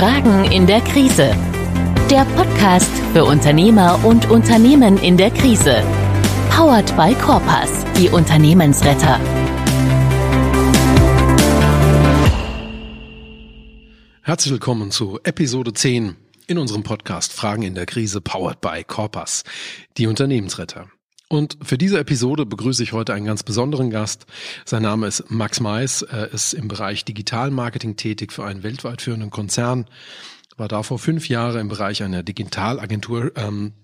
Fragen in der Krise. Der Podcast für Unternehmer und Unternehmen in der Krise. Powered by Corpus, die Unternehmensretter. Herzlich willkommen zu Episode 10 in unserem Podcast Fragen in der Krise, powered by Corpus, die Unternehmensretter. Und für diese Episode begrüße ich heute einen ganz besonderen Gast. Sein Name ist Max Mais. Er ist im Bereich Digitalmarketing tätig für einen weltweit führenden Konzern. War davor fünf Jahre im Bereich einer Digitalagentur ähm,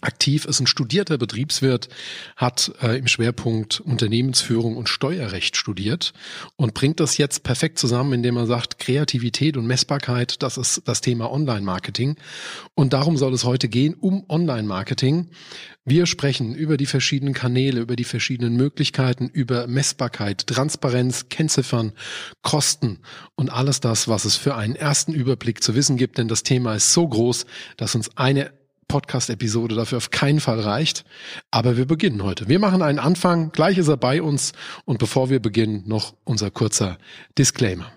aktiv, ist ein studierter Betriebswirt, hat äh, im Schwerpunkt Unternehmensführung und Steuerrecht studiert und bringt das jetzt perfekt zusammen, indem er sagt, Kreativität und Messbarkeit, das ist das Thema Online-Marketing. Und darum soll es heute gehen, um Online-Marketing. Wir sprechen über die verschiedenen Kanäle, über die verschiedenen Möglichkeiten, über Messbarkeit, Transparenz, Kennziffern, Kosten und alles das, was es für einen ersten Überblick zu wissen gibt, denn das Thema ist so groß, dass uns eine Podcast-Episode dafür auf keinen Fall reicht. Aber wir beginnen heute. Wir machen einen Anfang. Gleich ist er bei uns. Und bevor wir beginnen, noch unser kurzer Disclaimer.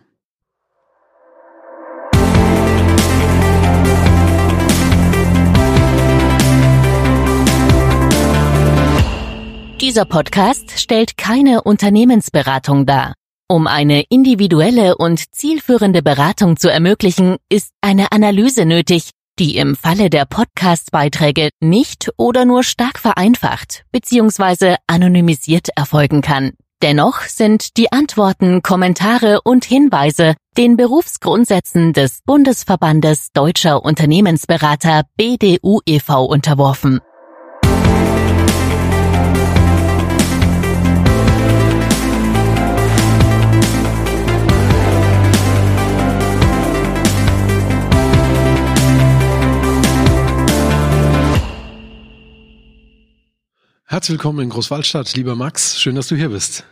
Dieser Podcast stellt keine Unternehmensberatung dar. Um eine individuelle und zielführende Beratung zu ermöglichen, ist eine Analyse nötig, die im Falle der Podcast-Beiträge nicht oder nur stark vereinfacht bzw. anonymisiert erfolgen kann. Dennoch sind die Antworten, Kommentare und Hinweise den Berufsgrundsätzen des Bundesverbandes Deutscher Unternehmensberater BDU e.V. unterworfen. Herzlich willkommen in Großwaldstadt, lieber Max. Schön, dass du hier bist.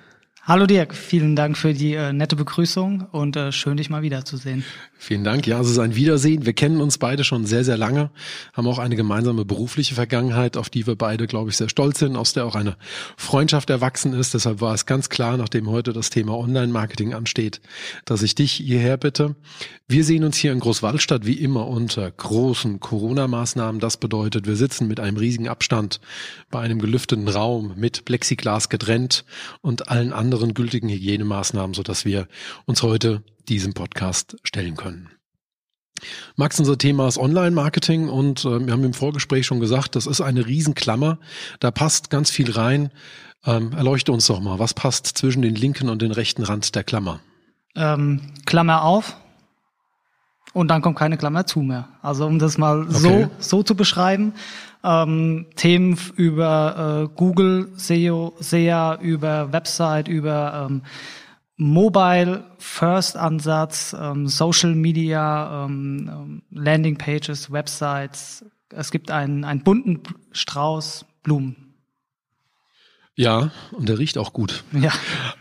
Hallo Dirk, vielen Dank für die äh, nette Begrüßung und äh, schön, dich mal wiederzusehen. Vielen Dank. Ja, es ist ein Wiedersehen. Wir kennen uns beide schon sehr, sehr lange, haben auch eine gemeinsame berufliche Vergangenheit, auf die wir beide, glaube ich, sehr stolz sind, aus der auch eine Freundschaft erwachsen ist. Deshalb war es ganz klar, nachdem heute das Thema Online-Marketing ansteht, dass ich dich hierher bitte. Wir sehen uns hier in Großwaldstadt wie immer unter großen Corona-Maßnahmen. Das bedeutet, wir sitzen mit einem riesigen Abstand bei einem gelüfteten Raum mit Plexiglas getrennt und allen anderen anderen gültigen Hygienemaßnahmen, sodass wir uns heute diesem Podcast stellen können. Max, unser Thema ist Online-Marketing und äh, wir haben im Vorgespräch schon gesagt, das ist eine Riesenklammer. Da passt ganz viel rein. Ähm, erleuchte uns doch mal, was passt zwischen den linken und den rechten Rand der Klammer? Ähm, Klammer auf und dann kommt keine Klammer zu mehr. Also um das mal okay. so, so zu beschreiben ähm, Themen über äh, Google, SEO, SEA, über Website, über ähm, Mobile First Ansatz, ähm, Social Media, ähm, ähm, Landing Pages, Websites. Es gibt einen, einen bunten Strauß Blumen. Ja, und der riecht auch gut. Ja.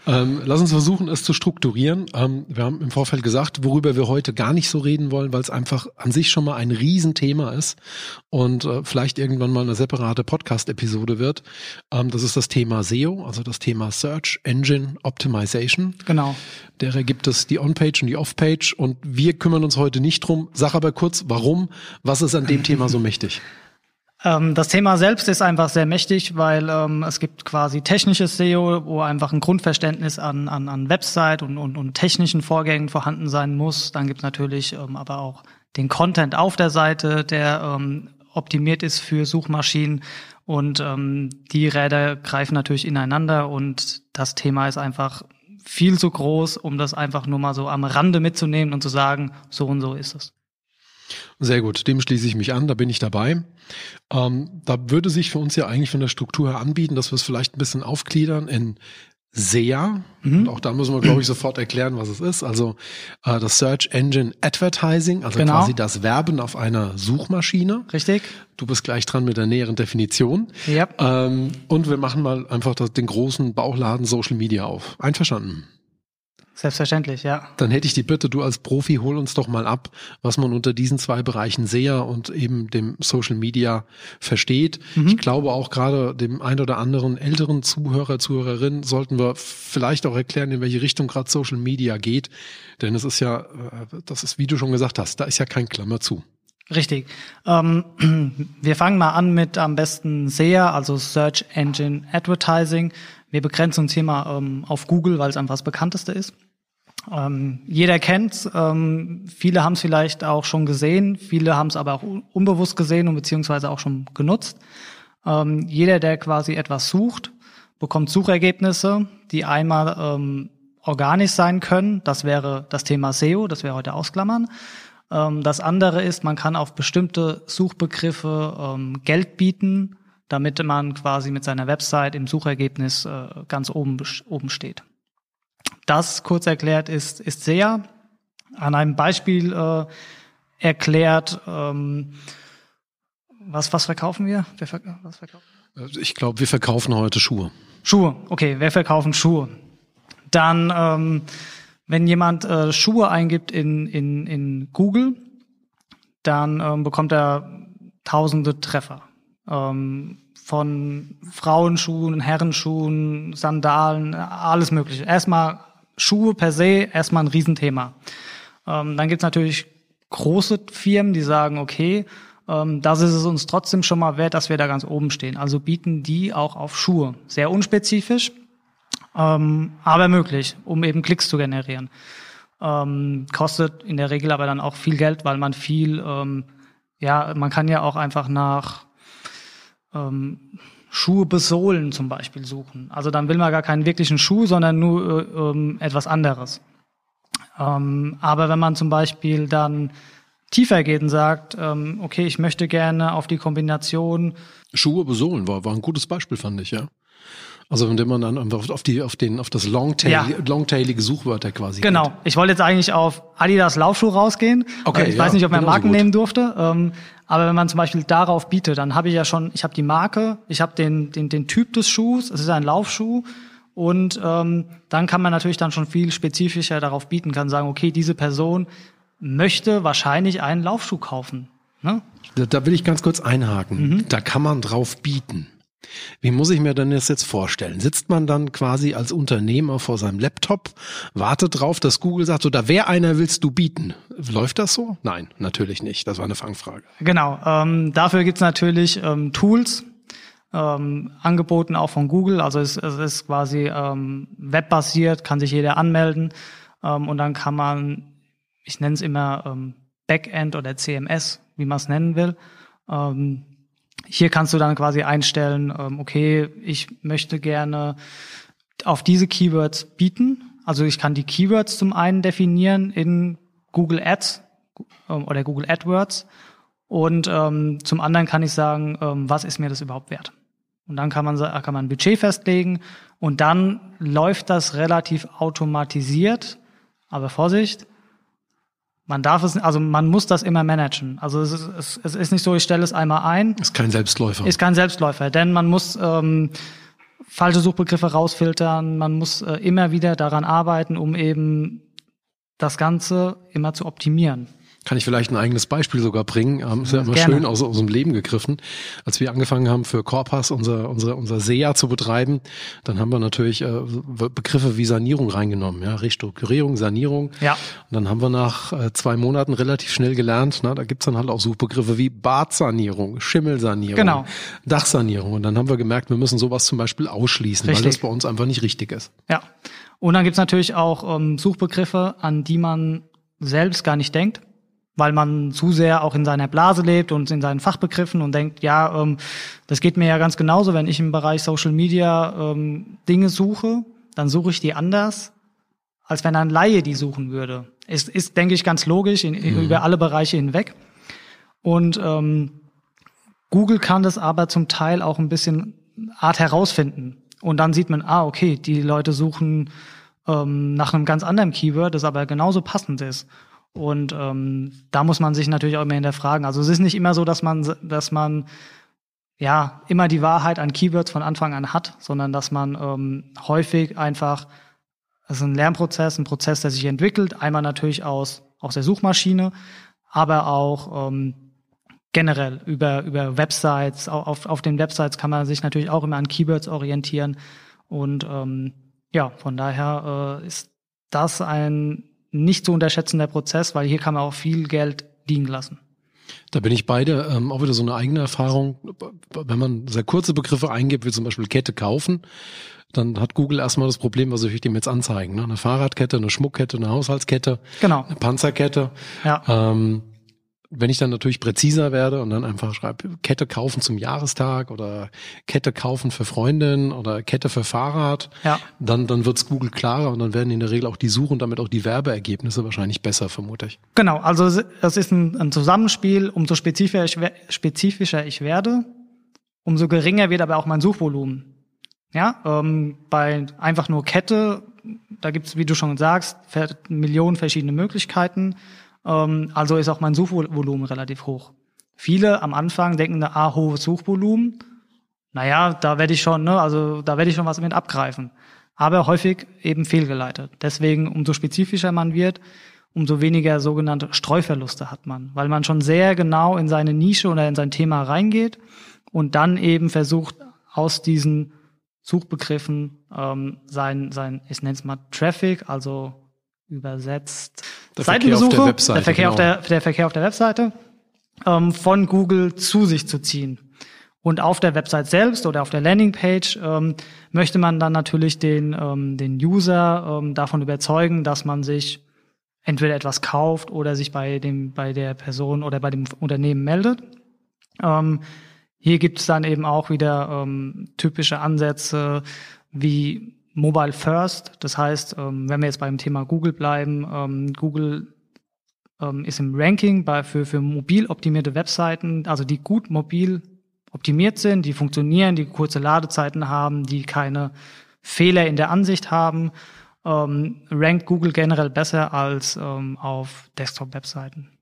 Ähm, lass uns versuchen, es zu strukturieren. Ähm, wir haben im Vorfeld gesagt, worüber wir heute gar nicht so reden wollen, weil es einfach an sich schon mal ein Riesenthema ist und äh, vielleicht irgendwann mal eine separate Podcast-Episode wird. Ähm, das ist das Thema SEO, also das Thema Search Engine Optimization. Genau. Derer gibt es die On-Page und die Off-Page und wir kümmern uns heute nicht drum. Sag aber kurz, warum, was ist an dem Thema so mächtig? Ähm, das Thema selbst ist einfach sehr mächtig, weil ähm, es gibt quasi technisches SEO, wo einfach ein Grundverständnis an, an, an Website und, und, und technischen Vorgängen vorhanden sein muss. Dann gibt es natürlich ähm, aber auch den Content auf der Seite, der ähm, optimiert ist für Suchmaschinen. Und ähm, die Räder greifen natürlich ineinander und das Thema ist einfach viel zu groß, um das einfach nur mal so am Rande mitzunehmen und zu sagen, so und so ist es. Sehr gut, dem schließe ich mich an, da bin ich dabei. Ähm, da würde sich für uns ja eigentlich von der Struktur her anbieten, dass wir es vielleicht ein bisschen aufgliedern in SEA. Mhm. Und auch da müssen wir, glaube ich, sofort erklären, was es ist. Also äh, das Search Engine Advertising, also genau. quasi das Werben auf einer Suchmaschine. Richtig. Du bist gleich dran mit der näheren Definition. Ja. Ähm, und wir machen mal einfach das, den großen Bauchladen Social Media auf. Einverstanden? Selbstverständlich, ja. Dann hätte ich die Bitte, du als Profi, hol uns doch mal ab, was man unter diesen zwei Bereichen SEA und eben dem Social Media versteht. Mhm. Ich glaube auch gerade dem ein oder anderen älteren Zuhörer, Zuhörerin sollten wir vielleicht auch erklären, in welche Richtung gerade Social Media geht. Denn es ist ja, äh, das ist, wie du schon gesagt hast, da ist ja kein Klammer zu. Richtig. Ähm, wir fangen mal an mit am besten SEA, also Search Engine Advertising. Wir begrenzen uns hier mal ähm, auf Google, weil es einfach das bekannteste ist. Ähm, jeder kennt's, ähm, viele haben es vielleicht auch schon gesehen, viele haben es aber auch unbewusst gesehen und beziehungsweise auch schon genutzt. Ähm, jeder, der quasi etwas sucht, bekommt Suchergebnisse, die einmal ähm, organisch sein können. Das wäre das Thema SEO, das wäre heute ausklammern. Ähm, das andere ist, man kann auf bestimmte Suchbegriffe ähm, Geld bieten, damit man quasi mit seiner Website im Suchergebnis äh, ganz oben, oben steht. Das kurz erklärt ist, ist SEA. An einem Beispiel äh, erklärt, ähm, was, was verkaufen wir? Wer verk was verkaufen? Also ich glaube, wir verkaufen heute Schuhe. Schuhe, okay, wir verkaufen Schuhe. Dann, ähm, wenn jemand äh, Schuhe eingibt in, in, in Google, dann ähm, bekommt er tausende Treffer. Ähm, von Frauenschuhen, Herrenschuhen, Sandalen, alles Mögliche. Erstmal Schuhe per se erstmal ein Riesenthema. Ähm, dann gibt's natürlich große Firmen, die sagen, okay, ähm, das ist es uns trotzdem schon mal wert, dass wir da ganz oben stehen. Also bieten die auch auf Schuhe. Sehr unspezifisch, ähm, aber möglich, um eben Klicks zu generieren. Ähm, kostet in der Regel aber dann auch viel Geld, weil man viel, ähm, ja, man kann ja auch einfach nach ähm, Schuhe besohlen zum Beispiel suchen. Also dann will man gar keinen wirklichen Schuh, sondern nur äh, ähm, etwas anderes. Ähm, aber wenn man zum Beispiel dann tiefer geht und sagt, ähm, okay, ich möchte gerne auf die Kombination Schuhe besohlen war, war ein gutes Beispiel, fand ich, ja. Also indem man dann einfach auf die, auf den, auf das Longtail, ja. longtailige Suchwörter quasi. Genau. Geht. Ich wollte jetzt eigentlich auf Adidas Laufschuh rausgehen. Okay. Ich ja, weiß nicht, ob man genau Marken so nehmen durfte. Ähm, aber wenn man zum Beispiel darauf bietet, dann habe ich ja schon, ich habe die Marke, ich habe den, den, den Typ des Schuhs, es ist ein Laufschuh. Und ähm, dann kann man natürlich dann schon viel spezifischer darauf bieten, kann sagen, okay, diese Person möchte wahrscheinlich einen Laufschuh kaufen. Ne? Da, da will ich ganz kurz einhaken. Mhm. Da kann man drauf bieten. Wie muss ich mir denn das jetzt vorstellen? Sitzt man dann quasi als Unternehmer vor seinem Laptop, wartet drauf, dass Google sagt, oder wer einer willst du bieten? Läuft das so? Nein, natürlich nicht. Das war eine Fangfrage. Genau. Ähm, dafür gibt's natürlich ähm, Tools, ähm, angeboten auch von Google. Also es, es ist quasi ähm, webbasiert, kann sich jeder anmelden ähm, und dann kann man, ich nenne es immer ähm, Backend oder CMS, wie man es nennen will, ähm, hier kannst du dann quasi einstellen, ähm, okay, ich möchte gerne auf diese Keywords bieten. Also ich kann die Keywords zum einen definieren in Google Ads ähm, oder Google AdWords und ähm, zum anderen kann ich sagen, ähm, was ist mir das überhaupt wert? Und dann kann man, kann man ein Budget festlegen und dann läuft das relativ automatisiert. Aber Vorsicht, man darf es, also man muss das immer managen. Also es ist, es, es ist nicht so, ich stelle es einmal ein. Ist kein Selbstläufer. Ist kein Selbstläufer, denn man muss ähm, falsche Suchbegriffe rausfiltern, man muss äh, immer wieder daran arbeiten, um eben das Ganze immer zu optimieren. Kann ich vielleicht ein eigenes Beispiel sogar bringen? Ähm, ist ja immer Gerne. schön aus, aus dem Leben gegriffen. Als wir angefangen haben, für Corpus unser, unser, unser SEA zu betreiben, dann haben wir natürlich äh, Begriffe wie Sanierung reingenommen, ja, Restrukturierung, Sanierung. Ja. Und dann haben wir nach äh, zwei Monaten relativ schnell gelernt, na, da gibt's dann halt auch Suchbegriffe wie Badsanierung, Schimmelsanierung, genau. Dachsanierung. Und dann haben wir gemerkt, wir müssen sowas zum Beispiel ausschließen, richtig. weil das bei uns einfach nicht richtig ist. Ja. Und dann gibt's natürlich auch ähm, Suchbegriffe, an die man selbst gar nicht denkt weil man zu sehr auch in seiner Blase lebt und in seinen Fachbegriffen und denkt, ja, ähm, das geht mir ja ganz genauso, wenn ich im Bereich Social Media ähm, Dinge suche, dann suche ich die anders, als wenn ein Laie die suchen würde. Ist, ist denke ich, ganz logisch in, mhm. über alle Bereiche hinweg. Und ähm, Google kann das aber zum Teil auch ein bisschen Art herausfinden. Und dann sieht man, ah, okay, die Leute suchen ähm, nach einem ganz anderen Keyword, das aber genauso passend ist. Und ähm, da muss man sich natürlich auch immer hinterfragen. Also es ist nicht immer so, dass man, dass man ja immer die Wahrheit an Keywords von Anfang an hat, sondern dass man ähm, häufig einfach es ist ein Lernprozess, ein Prozess, der sich entwickelt. Einmal natürlich aus, aus der Suchmaschine, aber auch ähm, generell über, über Websites. Auf, auf den Websites kann man sich natürlich auch immer an Keywords orientieren. Und ähm, ja, von daher äh, ist das ein nicht zu unterschätzender Prozess, weil hier kann man auch viel Geld liegen lassen. Da bin ich beide, ähm, auch wieder so eine eigene Erfahrung. Wenn man sehr kurze Begriffe eingibt, wie zum Beispiel Kette kaufen, dann hat Google erstmal das Problem, was soll ich dem jetzt anzeigen? Ne? Eine Fahrradkette, eine Schmuckkette, eine Haushaltskette, genau. eine Panzerkette. Ja. Ähm, wenn ich dann natürlich präziser werde und dann einfach schreibe, Kette kaufen zum Jahrestag oder Kette kaufen für Freundin oder Kette für Fahrrad, ja. dann, dann wird's Google klarer und dann werden in der Regel auch die Suche und damit auch die Werbeergebnisse wahrscheinlich besser, vermute ich. Genau, also es ist ein, ein Zusammenspiel, umso spezifischer ich, spezifischer ich werde, umso geringer wird aber auch mein Suchvolumen. Ja, ähm, bei einfach nur Kette, da gibt's, wie du schon sagst, Millionen verschiedene Möglichkeiten. Ähm, also ist auch mein Suchvolumen relativ hoch. Viele am Anfang denken, ah, hohes Suchvolumen. Naja, da werde ich schon, ne, also da werde ich schon was mit abgreifen. Aber häufig eben fehlgeleitet. Deswegen, umso spezifischer man wird, umso weniger sogenannte Streuverluste hat man, weil man schon sehr genau in seine Nische oder in sein Thema reingeht und dann eben versucht, aus diesen Suchbegriffen ähm, sein, sein, ich nenne es mal Traffic, also übersetzt. Der Verkehr auf der Webseite. Der Verkehr, genau. auf der, der Verkehr auf der Webseite ähm, von Google zu sich zu ziehen. Und auf der Website selbst oder auf der Landingpage ähm, möchte man dann natürlich den, ähm, den User ähm, davon überzeugen, dass man sich entweder etwas kauft oder sich bei dem bei der Person oder bei dem Unternehmen meldet. Ähm, hier gibt es dann eben auch wieder ähm, typische Ansätze wie Mobile First. Das heißt, ähm, wenn wir jetzt beim Thema Google bleiben, ähm, Google ähm, ist im Ranking bei, für, für mobil optimierte Webseiten, also die gut mobil optimiert sind, die funktionieren, die kurze Ladezeiten haben, die keine Fehler in der Ansicht haben, rankt Google generell besser als auf Desktop-Webseiten.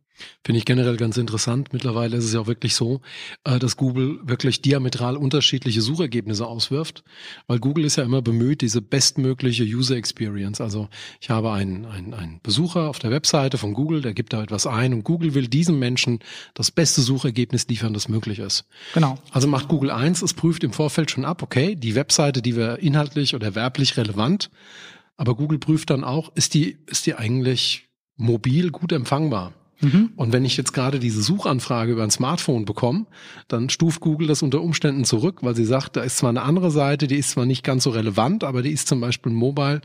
Finde ich generell ganz interessant. Mittlerweile ist es ja auch wirklich so, äh, dass Google wirklich diametral unterschiedliche Suchergebnisse auswirft, weil Google ist ja immer bemüht, diese bestmögliche User Experience. Also ich habe einen, einen, einen Besucher auf der Webseite von Google, der gibt da etwas ein und Google will diesem Menschen das beste Suchergebnis liefern, das möglich ist. Genau. Also macht Google eins, es prüft im Vorfeld schon ab, okay, die Webseite, die wir inhaltlich oder werblich relevant, aber Google prüft dann auch, ist die, ist die eigentlich mobil gut empfangbar? Mhm. Und wenn ich jetzt gerade diese Suchanfrage über ein Smartphone bekomme, dann stuft Google das unter Umständen zurück, weil sie sagt, da ist zwar eine andere Seite, die ist zwar nicht ganz so relevant, aber die ist zum Beispiel mobile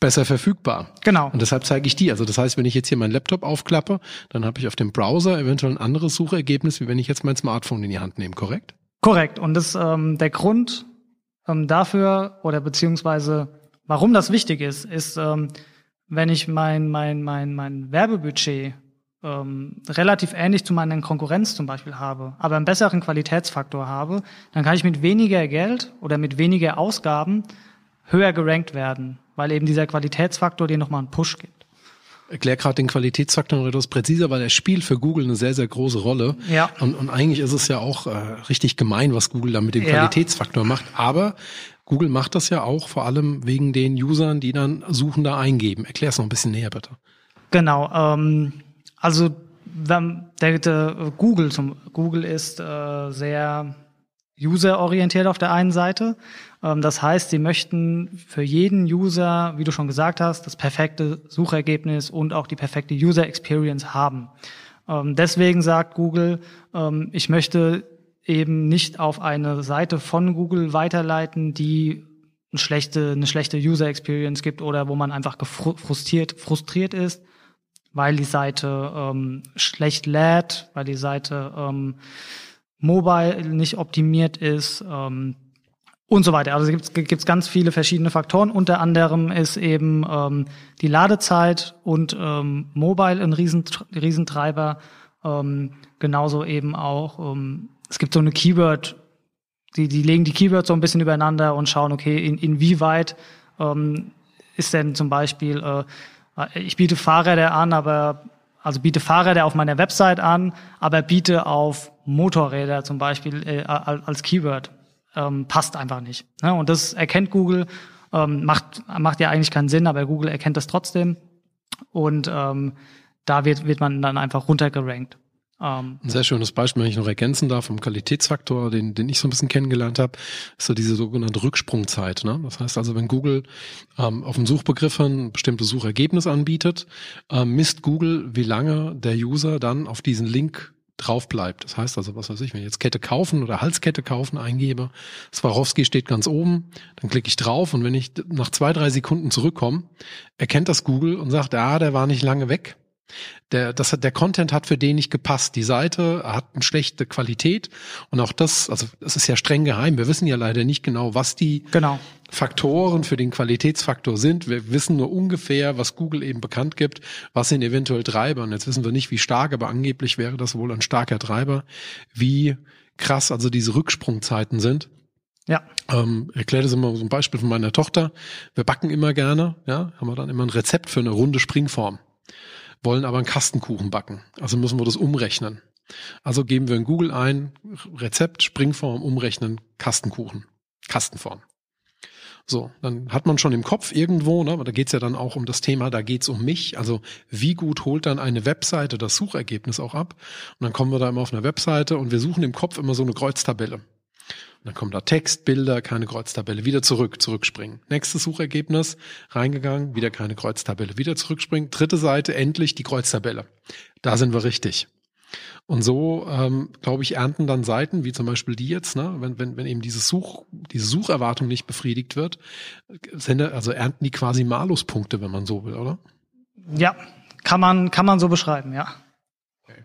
besser verfügbar. Genau. Und deshalb zeige ich die. Also das heißt, wenn ich jetzt hier meinen Laptop aufklappe, dann habe ich auf dem Browser eventuell ein anderes Suchergebnis, wie wenn ich jetzt mein Smartphone in die Hand nehme, korrekt? Korrekt. Und das ähm, der Grund ähm, dafür oder beziehungsweise warum das wichtig ist, ist, ähm, wenn ich mein mein mein mein Werbebudget ähm, relativ ähnlich zu meiner Konkurrenz zum Beispiel habe, aber einen besseren Qualitätsfaktor habe, dann kann ich mit weniger Geld oder mit weniger Ausgaben höher gerankt werden, weil eben dieser Qualitätsfaktor dir nochmal einen Push gibt. Erklär gerade den Qualitätsfaktor noch etwas präziser, weil er spielt für Google eine sehr, sehr große Rolle. Ja. Und, und eigentlich ist es ja auch äh, richtig gemein, was Google da mit dem Qualitätsfaktor macht. Aber Google macht das ja auch vor allem wegen den Usern, die dann Suchende eingeben. Erklär es noch ein bisschen näher, bitte. Genau. Ähm, also der, der Google zum Google ist äh, sehr userorientiert auf der einen Seite. Ähm, das heißt, sie möchten für jeden User, wie du schon gesagt hast, das perfekte Suchergebnis und auch die perfekte User Experience haben. Ähm, deswegen sagt Google, ähm, ich möchte eben nicht auf eine Seite von Google weiterleiten, die eine schlechte, eine schlechte User Experience gibt oder wo man einfach frustriert, frustriert ist, weil die Seite ähm, schlecht lädt, weil die Seite ähm, mobile nicht optimiert ist ähm, und so weiter. Also gibt es ganz viele verschiedene Faktoren. Unter anderem ist eben ähm, die Ladezeit und ähm, mobile ein Riesen, Riesentreiber. Ähm, genauso eben auch, ähm, es gibt so eine Keyword, die, die legen die Keywords so ein bisschen übereinander und schauen, okay, in, inwieweit ähm, ist denn zum Beispiel äh, ich biete Fahrräder an, aber also biete Fahrräder auf meiner Website an, aber biete auf Motorräder zum Beispiel äh, als Keyword. Ähm, passt einfach nicht. Ne? Und das erkennt Google. Ähm, macht, macht ja eigentlich keinen Sinn, aber Google erkennt das trotzdem. Und ähm, da wird, wird man dann einfach runtergerankt. Ähm, ein sehr schönes Beispiel, wenn ich noch ergänzen darf, vom Qualitätsfaktor, den, den ich so ein bisschen kennengelernt habe, ist so diese sogenannte Rücksprungzeit. Ne? Das heißt also, wenn Google ähm, auf einen Suchbegriff ein bestimmtes Suchergebnis anbietet, ähm, misst Google, wie lange der User dann auf diesen Link drauf bleibt. Das heißt also, was weiß ich, wenn ich jetzt Kette kaufen oder Halskette kaufen eingebe, Swarovski steht ganz oben, dann klicke ich drauf und wenn ich nach zwei, drei Sekunden zurückkomme, erkennt das Google und sagt, ah, der war nicht lange weg der, das hat, der Content hat für den nicht gepasst. Die Seite hat eine schlechte Qualität und auch das, also das ist ja streng geheim. Wir wissen ja leider nicht genau, was die genau. Faktoren für den Qualitätsfaktor sind. Wir wissen nur ungefähr, was Google eben bekannt gibt, was sind eventuell Treiber. Und jetzt wissen wir nicht, wie stark, aber angeblich wäre das wohl ein starker Treiber, wie krass also diese Rücksprungzeiten sind. Ja. Ähm, erkläre das immer so ein Beispiel von meiner Tochter. Wir backen immer gerne, ja, haben wir dann immer ein Rezept für eine runde Springform wollen aber einen Kastenkuchen backen. Also müssen wir das umrechnen. Also geben wir in Google ein, Rezept, Springform, umrechnen, Kastenkuchen, Kastenform. So, dann hat man schon im Kopf irgendwo, ne, aber da geht's ja dann auch um das Thema, da geht's um mich. Also wie gut holt dann eine Webseite das Suchergebnis auch ab? Und dann kommen wir da immer auf eine Webseite und wir suchen im Kopf immer so eine Kreuztabelle. Dann kommt da Text, Bilder, keine Kreuztabelle, wieder zurück, zurückspringen. Nächstes Suchergebnis, reingegangen, wieder keine Kreuztabelle, wieder zurückspringen. Dritte Seite, endlich die Kreuztabelle. Da sind wir richtig. Und so, ähm, glaube ich, ernten dann Seiten, wie zum Beispiel die jetzt, ne, wenn, wenn, wenn eben diese Such, diese Sucherwartung nicht befriedigt wird, sind, also ernten die quasi Maluspunkte, wenn man so will, oder? Ja, kann man, kann man so beschreiben, ja. Okay.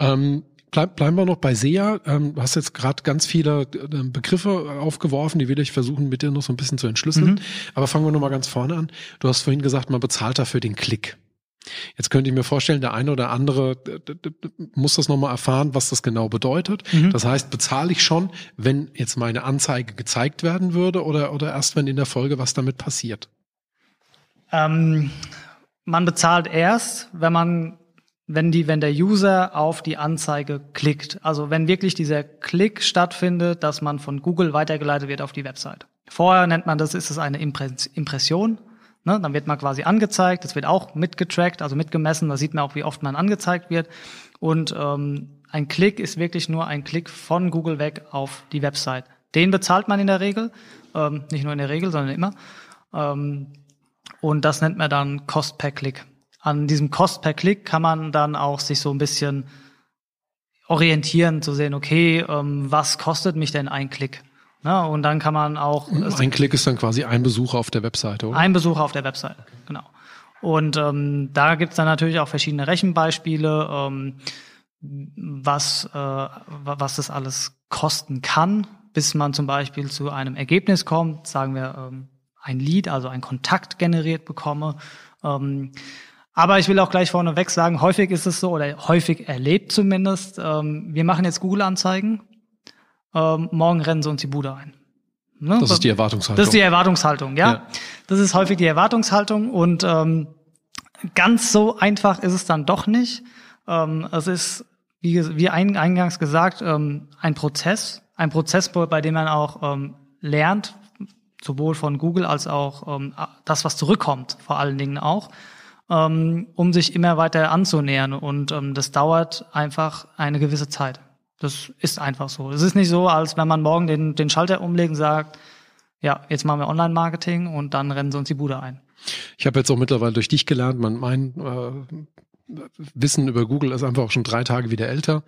Ähm, Bleib, bleiben wir noch bei SEA. Ähm, du hast jetzt gerade ganz viele äh, Begriffe aufgeworfen, die will ich versuchen, mit dir noch so ein bisschen zu entschlüsseln. Mhm. Aber fangen wir noch mal ganz vorne an. Du hast vorhin gesagt, man bezahlt dafür den Klick. Jetzt könnte ich mir vorstellen, der eine oder andere muss das nochmal erfahren, was das genau bedeutet. Mhm. Das heißt, bezahle ich schon, wenn jetzt meine Anzeige gezeigt werden würde oder, oder erst, wenn in der Folge was damit passiert? Ähm, man bezahlt erst, wenn man wenn die, wenn der User auf die Anzeige klickt. Also wenn wirklich dieser Klick stattfindet, dass man von Google weitergeleitet wird auf die Website. Vorher nennt man das, ist es eine Impression. Ne? Dann wird man quasi angezeigt. Das wird auch mitgetrackt, also mitgemessen. Da sieht man auch, wie oft man angezeigt wird. Und ähm, ein Klick ist wirklich nur ein Klick von Google weg auf die Website. Den bezahlt man in der Regel, ähm, nicht nur in der Regel, sondern immer. Ähm, und das nennt man dann Cost per Klick an diesem Cost per Klick kann man dann auch sich so ein bisschen orientieren, zu sehen, okay, ähm, was kostet mich denn ein Klick? Na, und dann kann man auch. ein Klick ist dann quasi ein Besucher auf der Webseite, oder? Ein Besucher auf der Webseite, okay. genau. Und ähm, da gibt's dann natürlich auch verschiedene Rechenbeispiele, ähm, was, äh, was das alles kosten kann, bis man zum Beispiel zu einem Ergebnis kommt, sagen wir ähm, ein Lead, also ein Kontakt generiert bekomme. Ähm, aber ich will auch gleich vorneweg sagen, häufig ist es so, oder häufig erlebt zumindest, ähm, wir machen jetzt Google-Anzeigen, ähm, morgen rennen sie uns die Bude ein. Ne? Das ist die Erwartungshaltung. Das ist die Erwartungshaltung, ja. ja. Das ist häufig die Erwartungshaltung und ähm, ganz so einfach ist es dann doch nicht. Ähm, es ist, wie, wie eingangs gesagt, ähm, ein Prozess, ein Prozess, bei dem man auch ähm, lernt, sowohl von Google als auch ähm, das, was zurückkommt, vor allen Dingen auch ähm, um sich immer weiter anzunähern. Und ähm, das dauert einfach eine gewisse Zeit. Das ist einfach so. Es ist nicht so, als wenn man morgen den, den Schalter umlegen sagt, ja, jetzt machen wir Online-Marketing und dann rennen sie uns die Bude ein. Ich habe jetzt auch mittlerweile durch dich gelernt, man, mein äh, Wissen über Google ist einfach auch schon drei Tage wieder älter,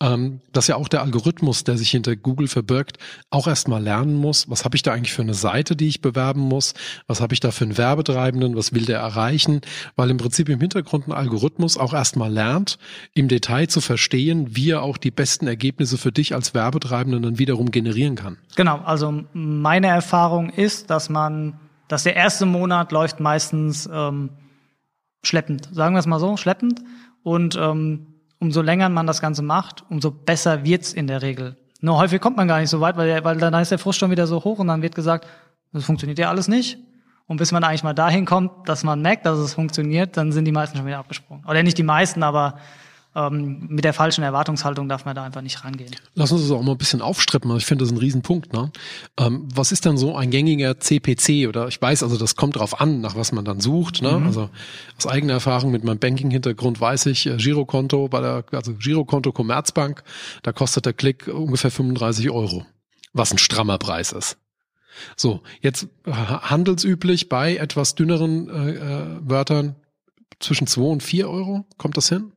ähm, dass ja auch der Algorithmus, der sich hinter Google verbirgt, auch erstmal lernen muss, was habe ich da eigentlich für eine Seite, die ich bewerben muss, was habe ich da für einen Werbetreibenden, was will der erreichen, weil im Prinzip im Hintergrund ein Algorithmus auch erstmal lernt, im Detail zu verstehen, wie er auch die besten Ergebnisse für dich als Werbetreibenden dann wiederum generieren kann. Genau, also meine Erfahrung ist, dass man, dass der erste Monat läuft meistens ähm, schleppend, sagen wir es mal so, schleppend. Und ähm, umso länger man das Ganze macht, umso besser wird's in der Regel. Nur häufig kommt man gar nicht so weit, weil, weil dann ist der Frust schon wieder so hoch und dann wird gesagt, das funktioniert ja alles nicht. Und bis man eigentlich mal dahin kommt, dass man merkt, dass es funktioniert, dann sind die meisten schon wieder abgesprungen. Oder nicht die meisten, aber ähm, mit der falschen Erwartungshaltung darf man da einfach nicht rangehen. Lass uns das auch mal ein bisschen aufstrippen. Also ich finde das ein Riesenpunkt. Ne? Ähm, was ist denn so ein gängiger CPC? Oder ich weiß, also das kommt darauf an, nach was man dann sucht. Ne? Mhm. Also aus eigener Erfahrung mit meinem Banking-Hintergrund weiß ich, äh, Girokonto bei der, also Girokonto Commerzbank, da kostet der Klick ungefähr 35 Euro, was ein strammer Preis ist. So, jetzt äh, handelsüblich bei etwas dünneren äh, äh, Wörtern zwischen zwei und vier Euro. Kommt das hin?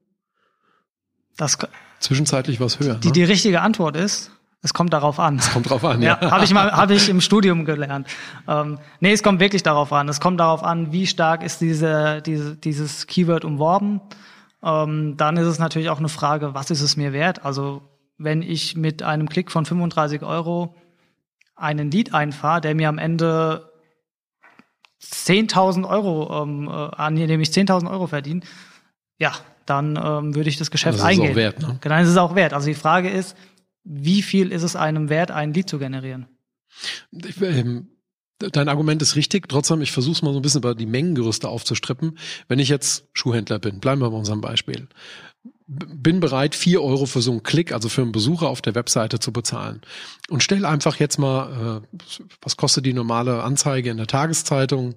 Das Zwischenzeitlich was höher. Die, ne? die richtige Antwort ist, es kommt darauf an. Es kommt darauf an, ja. ja habe ich mal, habe ich im Studium gelernt. Ähm, nee, es kommt wirklich darauf an. Es kommt darauf an, wie stark ist diese, diese dieses Keyword umworben. Ähm, dann ist es natürlich auch eine Frage, was ist es mir wert? Also wenn ich mit einem Klick von 35 Euro einen Lead einfahre, der mir am Ende 10.000 Euro, ähm, äh, an dem ich 10.000 Euro verdiene, ja, dann ähm, würde ich das Geschäft das eingehen. Ist auch wert, ne? Genau, das ist auch wert. Also die Frage ist, wie viel ist es einem wert, einen Lead zu generieren? Ich, ähm, dein Argument ist richtig. Trotzdem, ich versuche es mal so ein bisschen über die Mengengerüste aufzustrippen. Wenn ich jetzt Schuhhändler bin, bleiben wir bei unserem Beispiel bin bereit, vier Euro für so einen Klick, also für einen Besucher auf der Webseite zu bezahlen. Und stell einfach jetzt mal, äh, was kostet die normale Anzeige in der Tageszeitung?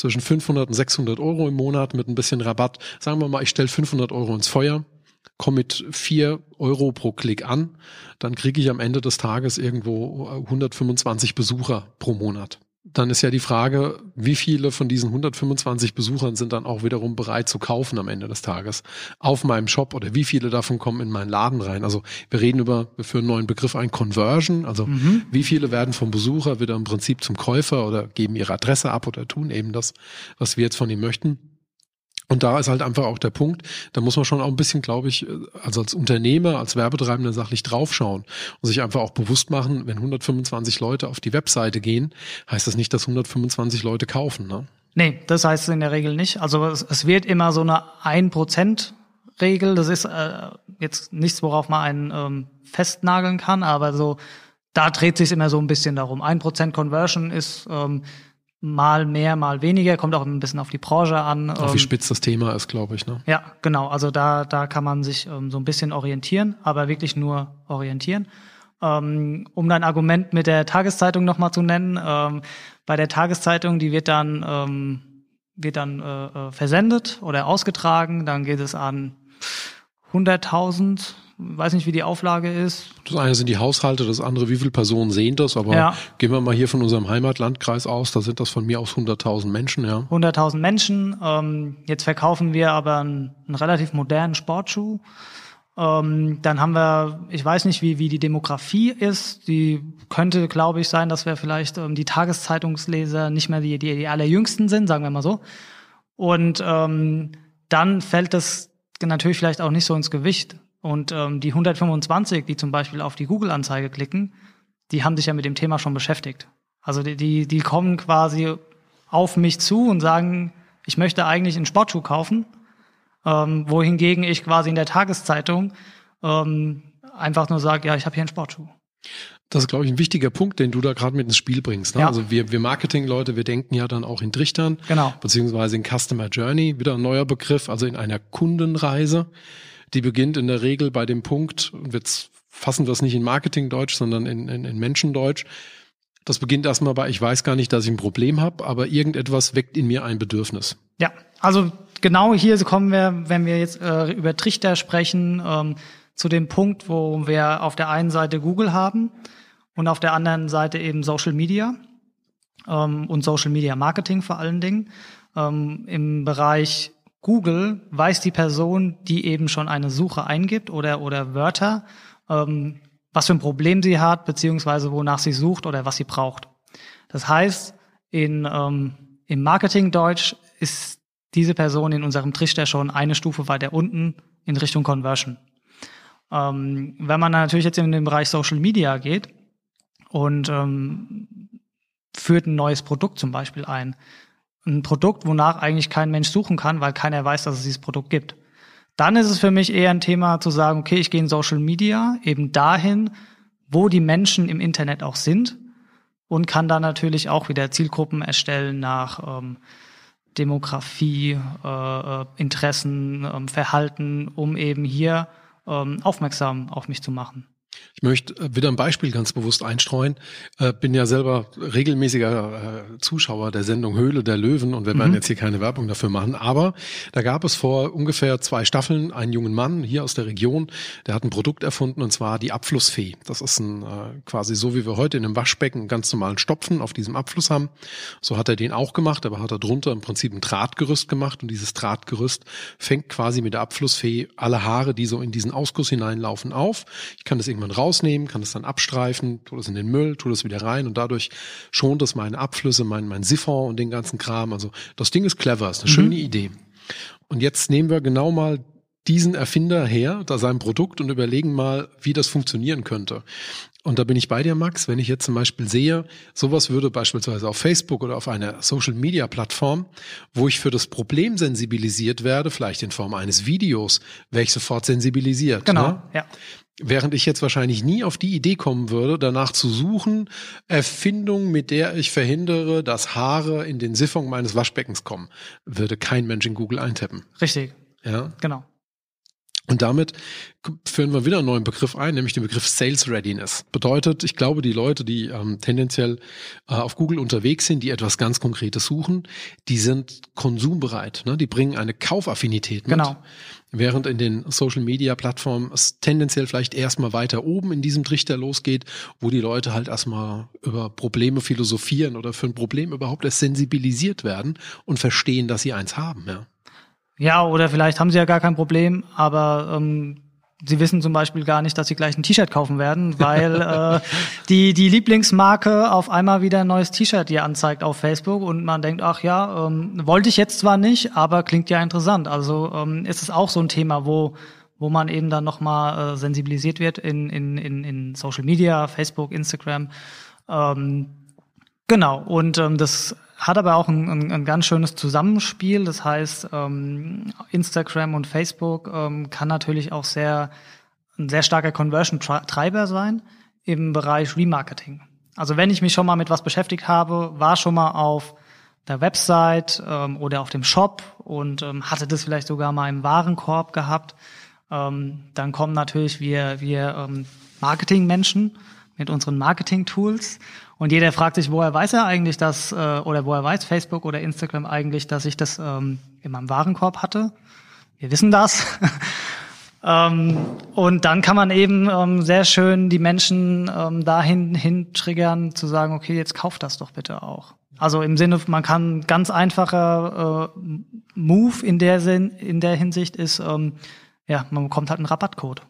Zwischen 500 und 600 Euro im Monat mit ein bisschen Rabatt. Sagen wir mal, ich stelle 500 Euro ins Feuer, komme mit vier Euro pro Klick an, dann kriege ich am Ende des Tages irgendwo 125 Besucher pro Monat dann ist ja die Frage, wie viele von diesen 125 Besuchern sind dann auch wiederum bereit zu kaufen am Ende des Tages auf meinem Shop oder wie viele davon kommen in meinen Laden rein. Also wir reden über, wir führen einen neuen Begriff ein, Conversion. Also mhm. wie viele werden vom Besucher wieder im Prinzip zum Käufer oder geben ihre Adresse ab oder tun eben das, was wir jetzt von ihm möchten. Und da ist halt einfach auch der Punkt, da muss man schon auch ein bisschen, glaube ich, also als Unternehmer, als Werbetreibender sachlich draufschauen und sich einfach auch bewusst machen, wenn 125 Leute auf die Webseite gehen, heißt das nicht, dass 125 Leute kaufen, ne? Nee, das heißt in der Regel nicht. Also es, es wird immer so eine 1% Regel, das ist äh, jetzt nichts, worauf man einen ähm, festnageln kann, aber so, da dreht sich immer so ein bisschen darum. 1% Conversion ist ähm, mal mehr, mal weniger, kommt auch ein bisschen auf die Branche an. Auch wie ähm, spitz das Thema ist, glaube ich. Ne? Ja, genau. Also da, da kann man sich ähm, so ein bisschen orientieren, aber wirklich nur orientieren. Ähm, um dein Argument mit der Tageszeitung nochmal zu nennen, ähm, bei der Tageszeitung, die wird dann, ähm, wird dann äh, äh versendet oder ausgetragen, dann geht es an 100.000 weiß nicht, wie die Auflage ist. Das eine sind die Haushalte, das andere, wie viele Personen sehen das, aber ja. gehen wir mal hier von unserem Heimatlandkreis aus, da sind das von mir aus 100.000 Menschen, ja. 100.000 Menschen, ähm, jetzt verkaufen wir aber einen, einen relativ modernen Sportschuh. Ähm, dann haben wir, ich weiß nicht, wie, wie die Demografie ist, die könnte, glaube ich, sein, dass wir vielleicht ähm, die Tageszeitungsleser nicht mehr die, die, die allerjüngsten sind, sagen wir mal so. Und ähm, dann fällt das natürlich vielleicht auch nicht so ins Gewicht. Und ähm, die 125, die zum Beispiel auf die Google-Anzeige klicken, die haben sich ja mit dem Thema schon beschäftigt. Also die, die, die kommen quasi auf mich zu und sagen, ich möchte eigentlich einen Sportschuh kaufen, ähm, wohingegen ich quasi in der Tageszeitung ähm, einfach nur sage, ja, ich habe hier einen Sportschuh. Das ist, glaube ich, ein wichtiger Punkt, den du da gerade mit ins Spiel bringst. Ne? Ja. Also wir, wir Marketing-Leute, wir denken ja dann auch in Trichtern, genau. beziehungsweise in Customer Journey, wieder ein neuer Begriff, also in einer Kundenreise. Die beginnt in der Regel bei dem Punkt, und jetzt fassen wir es nicht in Marketingdeutsch, sondern in, in, in Menschendeutsch. Das beginnt erstmal bei, ich weiß gar nicht, dass ich ein Problem habe, aber irgendetwas weckt in mir ein Bedürfnis. Ja, also genau hier kommen wir, wenn wir jetzt äh, über Trichter sprechen, ähm, zu dem Punkt, wo wir auf der einen Seite Google haben und auf der anderen Seite eben Social Media ähm, und Social Media Marketing vor allen Dingen. Ähm, Im Bereich Google weiß die Person, die eben schon eine Suche eingibt oder, oder Wörter, ähm, was für ein Problem sie hat, beziehungsweise wonach sie sucht oder was sie braucht. Das heißt, in, ähm, im Marketing-Deutsch ist diese Person in unserem Trichter schon eine Stufe weiter unten in Richtung Conversion. Ähm, wenn man natürlich jetzt in den Bereich Social Media geht und ähm, führt ein neues Produkt zum Beispiel ein, ein Produkt, wonach eigentlich kein Mensch suchen kann, weil keiner weiß, dass es dieses Produkt gibt. Dann ist es für mich eher ein Thema zu sagen, okay, ich gehe in Social Media eben dahin, wo die Menschen im Internet auch sind und kann dann natürlich auch wieder Zielgruppen erstellen nach ähm, Demografie, äh, äh Interessen, äh, Verhalten, um eben hier äh, aufmerksam auf mich zu machen. Ich möchte äh, wieder ein Beispiel ganz bewusst einstreuen. Äh, bin ja selber regelmäßiger äh, Zuschauer der Sendung Höhle der Löwen und wir werden mhm. jetzt hier keine Werbung dafür machen. Aber da gab es vor ungefähr zwei Staffeln einen jungen Mann hier aus der Region, der hat ein Produkt erfunden und zwar die Abflussfee. Das ist ein quasi so, wie wir heute in einem Waschbecken ganz normalen Stopfen auf diesem Abfluss haben. So hat er den auch gemacht, aber hat er drunter im Prinzip ein Drahtgerüst gemacht und dieses Drahtgerüst fängt quasi mit der Abflussfee alle Haare, die so in diesen Ausguss hineinlaufen, auf. Ich kann das irgendwann rausnehmen, kann es dann abstreifen, tue das in den Müll, tue das wieder rein und dadurch schont es meine Abflüsse, mein, mein Siphon und den ganzen Kram. Also das Ding ist clever, ist eine mhm. schöne Idee. Und jetzt nehmen wir genau mal diesen Erfinder her, da sein Produkt und überlegen mal, wie das funktionieren könnte. Und da bin ich bei dir, Max. Wenn ich jetzt zum Beispiel sehe, sowas würde beispielsweise auf Facebook oder auf einer Social Media Plattform, wo ich für das Problem sensibilisiert werde, vielleicht in Form eines Videos, wäre ich sofort sensibilisiert. Genau, ne? ja. Während ich jetzt wahrscheinlich nie auf die Idee kommen würde, danach zu suchen, Erfindung, mit der ich verhindere, dass Haare in den Siphon meines Waschbeckens kommen, würde kein Mensch in Google eintippen. Richtig. Ja. Genau. Und damit führen wir wieder einen neuen Begriff ein, nämlich den Begriff Sales Readiness. Bedeutet, ich glaube, die Leute, die ähm, tendenziell äh, auf Google unterwegs sind, die etwas ganz Konkretes suchen, die sind konsumbereit. Ne? Die bringen eine Kaufaffinität mit. Genau. Während in den Social Media Plattformen es tendenziell vielleicht erstmal weiter oben in diesem Trichter losgeht, wo die Leute halt erstmal über Probleme philosophieren oder für ein Problem überhaupt erst sensibilisiert werden und verstehen, dass sie eins haben. Ja. Ja, oder vielleicht haben sie ja gar kein Problem, aber ähm, sie wissen zum Beispiel gar nicht, dass sie gleich ein T-Shirt kaufen werden, weil äh, die, die Lieblingsmarke auf einmal wieder ein neues T-Shirt dir anzeigt auf Facebook und man denkt, ach ja, ähm, wollte ich jetzt zwar nicht, aber klingt ja interessant. Also ähm, ist es auch so ein Thema, wo wo man eben dann nochmal äh, sensibilisiert wird in, in, in, in Social Media, Facebook, Instagram. Ähm, genau, und ähm, das hat aber auch ein, ein, ein, ganz schönes Zusammenspiel. Das heißt, ähm, Instagram und Facebook ähm, kann natürlich auch sehr ein sehr starker Conversion-Treiber sein im Bereich Remarketing. Also wenn ich mich schon mal mit was beschäftigt habe, war schon mal auf der Website ähm, oder auf dem Shop und ähm, hatte das vielleicht sogar mal im Warenkorb gehabt, ähm, dann kommen natürlich wir, wir ähm, Marketingmenschen mit unseren Marketing-Tools und jeder fragt sich, woher weiß er eigentlich das, äh, oder woher weiß Facebook oder Instagram eigentlich, dass ich das ähm, in meinem Warenkorb hatte? Wir wissen das. ähm, und dann kann man eben ähm, sehr schön die Menschen ähm, dahin hin triggern, zu sagen, okay, jetzt kauft das doch bitte auch. Also im Sinne, man kann ganz einfacher äh, Move in der Sinn, in der Hinsicht ist, ähm, ja, man bekommt halt einen Rabattcode.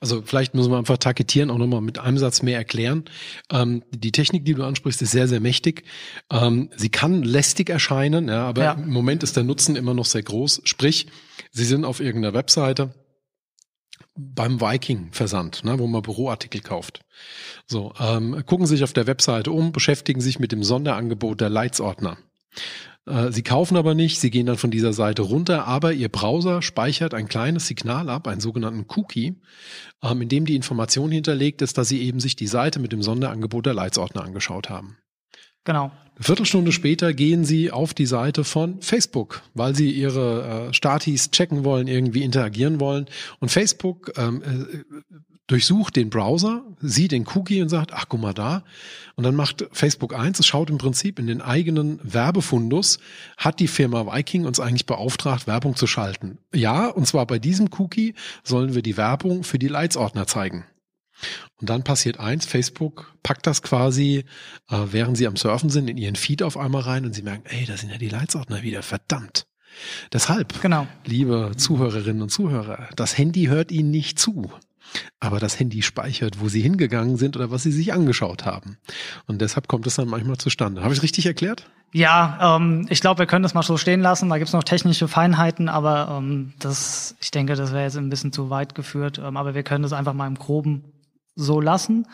Also vielleicht muss man einfach taketieren, auch nochmal mit einem Satz mehr erklären. Ähm, die Technik, die du ansprichst, ist sehr, sehr mächtig. Ähm, sie kann lästig erscheinen, ja, aber ja. im Moment ist der Nutzen immer noch sehr groß. Sprich, sie sind auf irgendeiner Webseite beim Viking-Versand, ne, wo man Büroartikel kauft. So, ähm, gucken sich auf der Webseite um, beschäftigen sich mit dem Sonderangebot der Leitsordner. Äh, sie kaufen aber nicht, Sie gehen dann von dieser Seite runter, aber Ihr Browser speichert ein kleines Signal ab, einen sogenannten Cookie, ähm, in dem die Information hinterlegt ist, dass Sie eben sich die Seite mit dem Sonderangebot der Leitsordner angeschaut haben. Genau. Eine Viertelstunde später gehen Sie auf die Seite von Facebook, weil Sie Ihre äh, Statis checken wollen, irgendwie interagieren wollen. Und Facebook ähm, äh, durchsucht den Browser, sieht den Cookie und sagt, ach guck mal da. Und dann macht Facebook eins, es schaut im Prinzip in den eigenen Werbefundus, hat die Firma Viking uns eigentlich beauftragt, Werbung zu schalten. Ja, und zwar bei diesem Cookie sollen wir die Werbung für die Leitsordner zeigen. Und dann passiert eins, Facebook packt das quasi, äh, während sie am Surfen sind, in ihren Feed auf einmal rein und sie merken, ey, da sind ja die Leitsordner wieder, verdammt. Deshalb, genau. liebe Zuhörerinnen und Zuhörer, das Handy hört Ihnen nicht zu aber das Handy speichert, wo sie hingegangen sind oder was sie sich angeschaut haben. Und deshalb kommt es dann manchmal zustande. Habe ich es richtig erklärt? Ja, ähm, ich glaube, wir können das mal so stehen lassen. Da gibt es noch technische Feinheiten, aber ähm, das, ich denke, das wäre jetzt ein bisschen zu weit geführt. Ähm, aber wir können das einfach mal im Groben so lassen.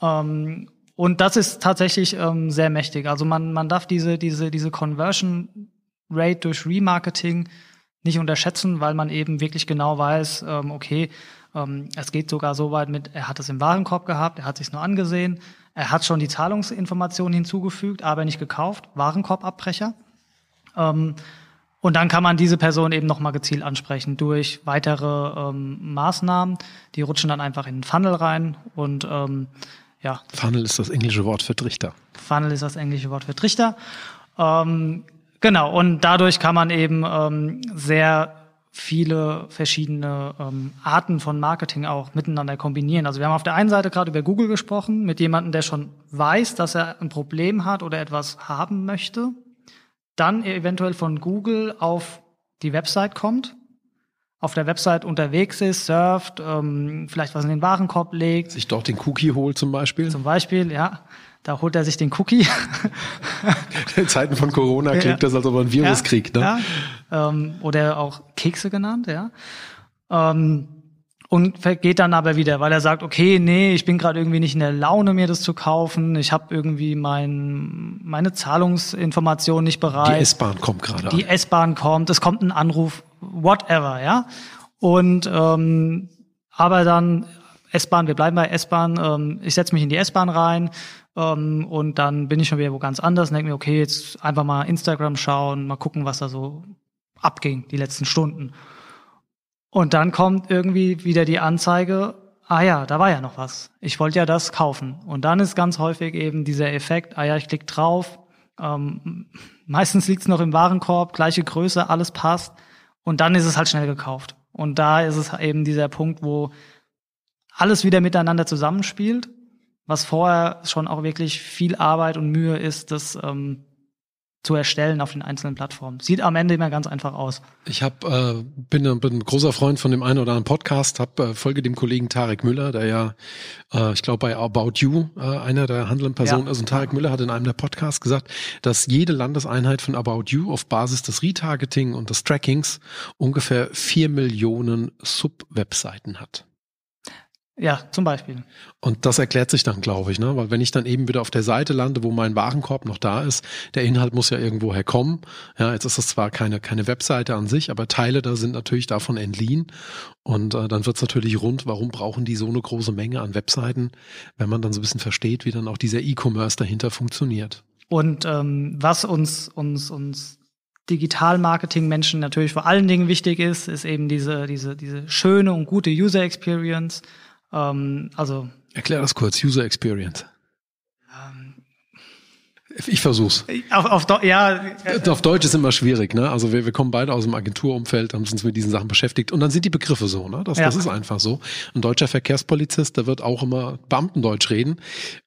Ähm, und das ist tatsächlich ähm, sehr mächtig. Also man, man darf diese, diese, diese Conversion Rate durch Remarketing nicht unterschätzen, weil man eben wirklich genau weiß, ähm, okay, ähm, es geht sogar so weit mit, er hat es im Warenkorb gehabt, er hat sich nur angesehen, er hat schon die Zahlungsinformationen hinzugefügt, aber nicht gekauft, Warenkorbabbrecher. Ähm, Und dann kann man diese Person eben nochmal gezielt ansprechen durch weitere ähm, Maßnahmen. Die rutschen dann einfach in den Funnel rein und ähm, ja. Funnel ist das englische Wort für Trichter. Funnel ist das englische Wort für Trichter. Ähm, genau, und dadurch kann man eben ähm, sehr viele verschiedene ähm, Arten von Marketing auch miteinander kombinieren. Also wir haben auf der einen Seite gerade über Google gesprochen, mit jemandem, der schon weiß, dass er ein Problem hat oder etwas haben möchte, dann eventuell von Google auf die Website kommt, auf der Website unterwegs ist, surft, ähm, vielleicht was in den Warenkorb legt. Sich dort den Cookie holt zum Beispiel. Zum Beispiel, ja. Da holt er sich den Cookie. In Zeiten von Corona klingt ja. das, als ob er ein Virus ja, kriegt. Ne? Ja. Ähm, oder auch Kekse genannt, ja. Ähm, und geht dann aber wieder, weil er sagt, okay, nee, ich bin gerade irgendwie nicht in der Laune, mir das zu kaufen. Ich habe irgendwie mein, meine Zahlungsinformation nicht bereit. Die S-Bahn kommt gerade. Die S-Bahn kommt, es kommt ein Anruf, whatever, ja. Und ähm, aber dann S-Bahn, wir bleiben bei S-Bahn, ähm, ich setze mich in die S-Bahn rein ähm, und dann bin ich schon wieder wo ganz anders und denke mir, okay, jetzt einfach mal Instagram schauen, mal gucken, was da so abging, die letzten Stunden. Und dann kommt irgendwie wieder die Anzeige, ah ja, da war ja noch was. Ich wollte ja das kaufen. Und dann ist ganz häufig eben dieser Effekt, ah ja, ich klicke drauf, ähm, meistens liegt es noch im Warenkorb, gleiche Größe, alles passt. Und dann ist es halt schnell gekauft. Und da ist es eben dieser Punkt, wo alles wieder miteinander zusammenspielt, was vorher schon auch wirklich viel Arbeit und Mühe ist, das ähm, zu erstellen auf den einzelnen Plattformen. Sieht am Ende immer ganz einfach aus. Ich hab, äh, bin, bin ein großer Freund von dem einen oder anderen Podcast, hab, äh, folge dem Kollegen Tarek Müller, der ja, äh, ich glaube bei About You äh, einer der handelnden Personen ja. ist. Und Tarek Müller hat in einem der Podcasts gesagt, dass jede Landeseinheit von About You auf Basis des Retargeting und des Trackings ungefähr vier Millionen Sub-Webseiten hat. Ja, zum Beispiel. Und das erklärt sich dann, glaube ich, ne? Weil wenn ich dann eben wieder auf der Seite lande, wo mein Warenkorb noch da ist, der Inhalt muss ja irgendwo herkommen. Ja, jetzt ist es zwar keine, keine Webseite an sich, aber Teile da sind natürlich davon entliehen. Und äh, dann wird es natürlich rund, warum brauchen die so eine große Menge an Webseiten, wenn man dann so ein bisschen versteht, wie dann auch dieser E-Commerce dahinter funktioniert. Und ähm, was uns, uns, uns Digital-Marketing-Menschen natürlich vor allen Dingen wichtig ist, ist eben diese, diese, diese schöne und gute User Experience ähm, also Erklär das kurz, User Experience. Ich versuch's. Auf, auf, ja. auf Deutsch ist immer schwierig, ne? Also wir, wir kommen beide aus dem Agenturumfeld, haben uns mit diesen Sachen beschäftigt und dann sind die Begriffe so, ne? Das, ja. das ist einfach so. Ein deutscher Verkehrspolizist, der wird auch immer Beamtendeutsch reden.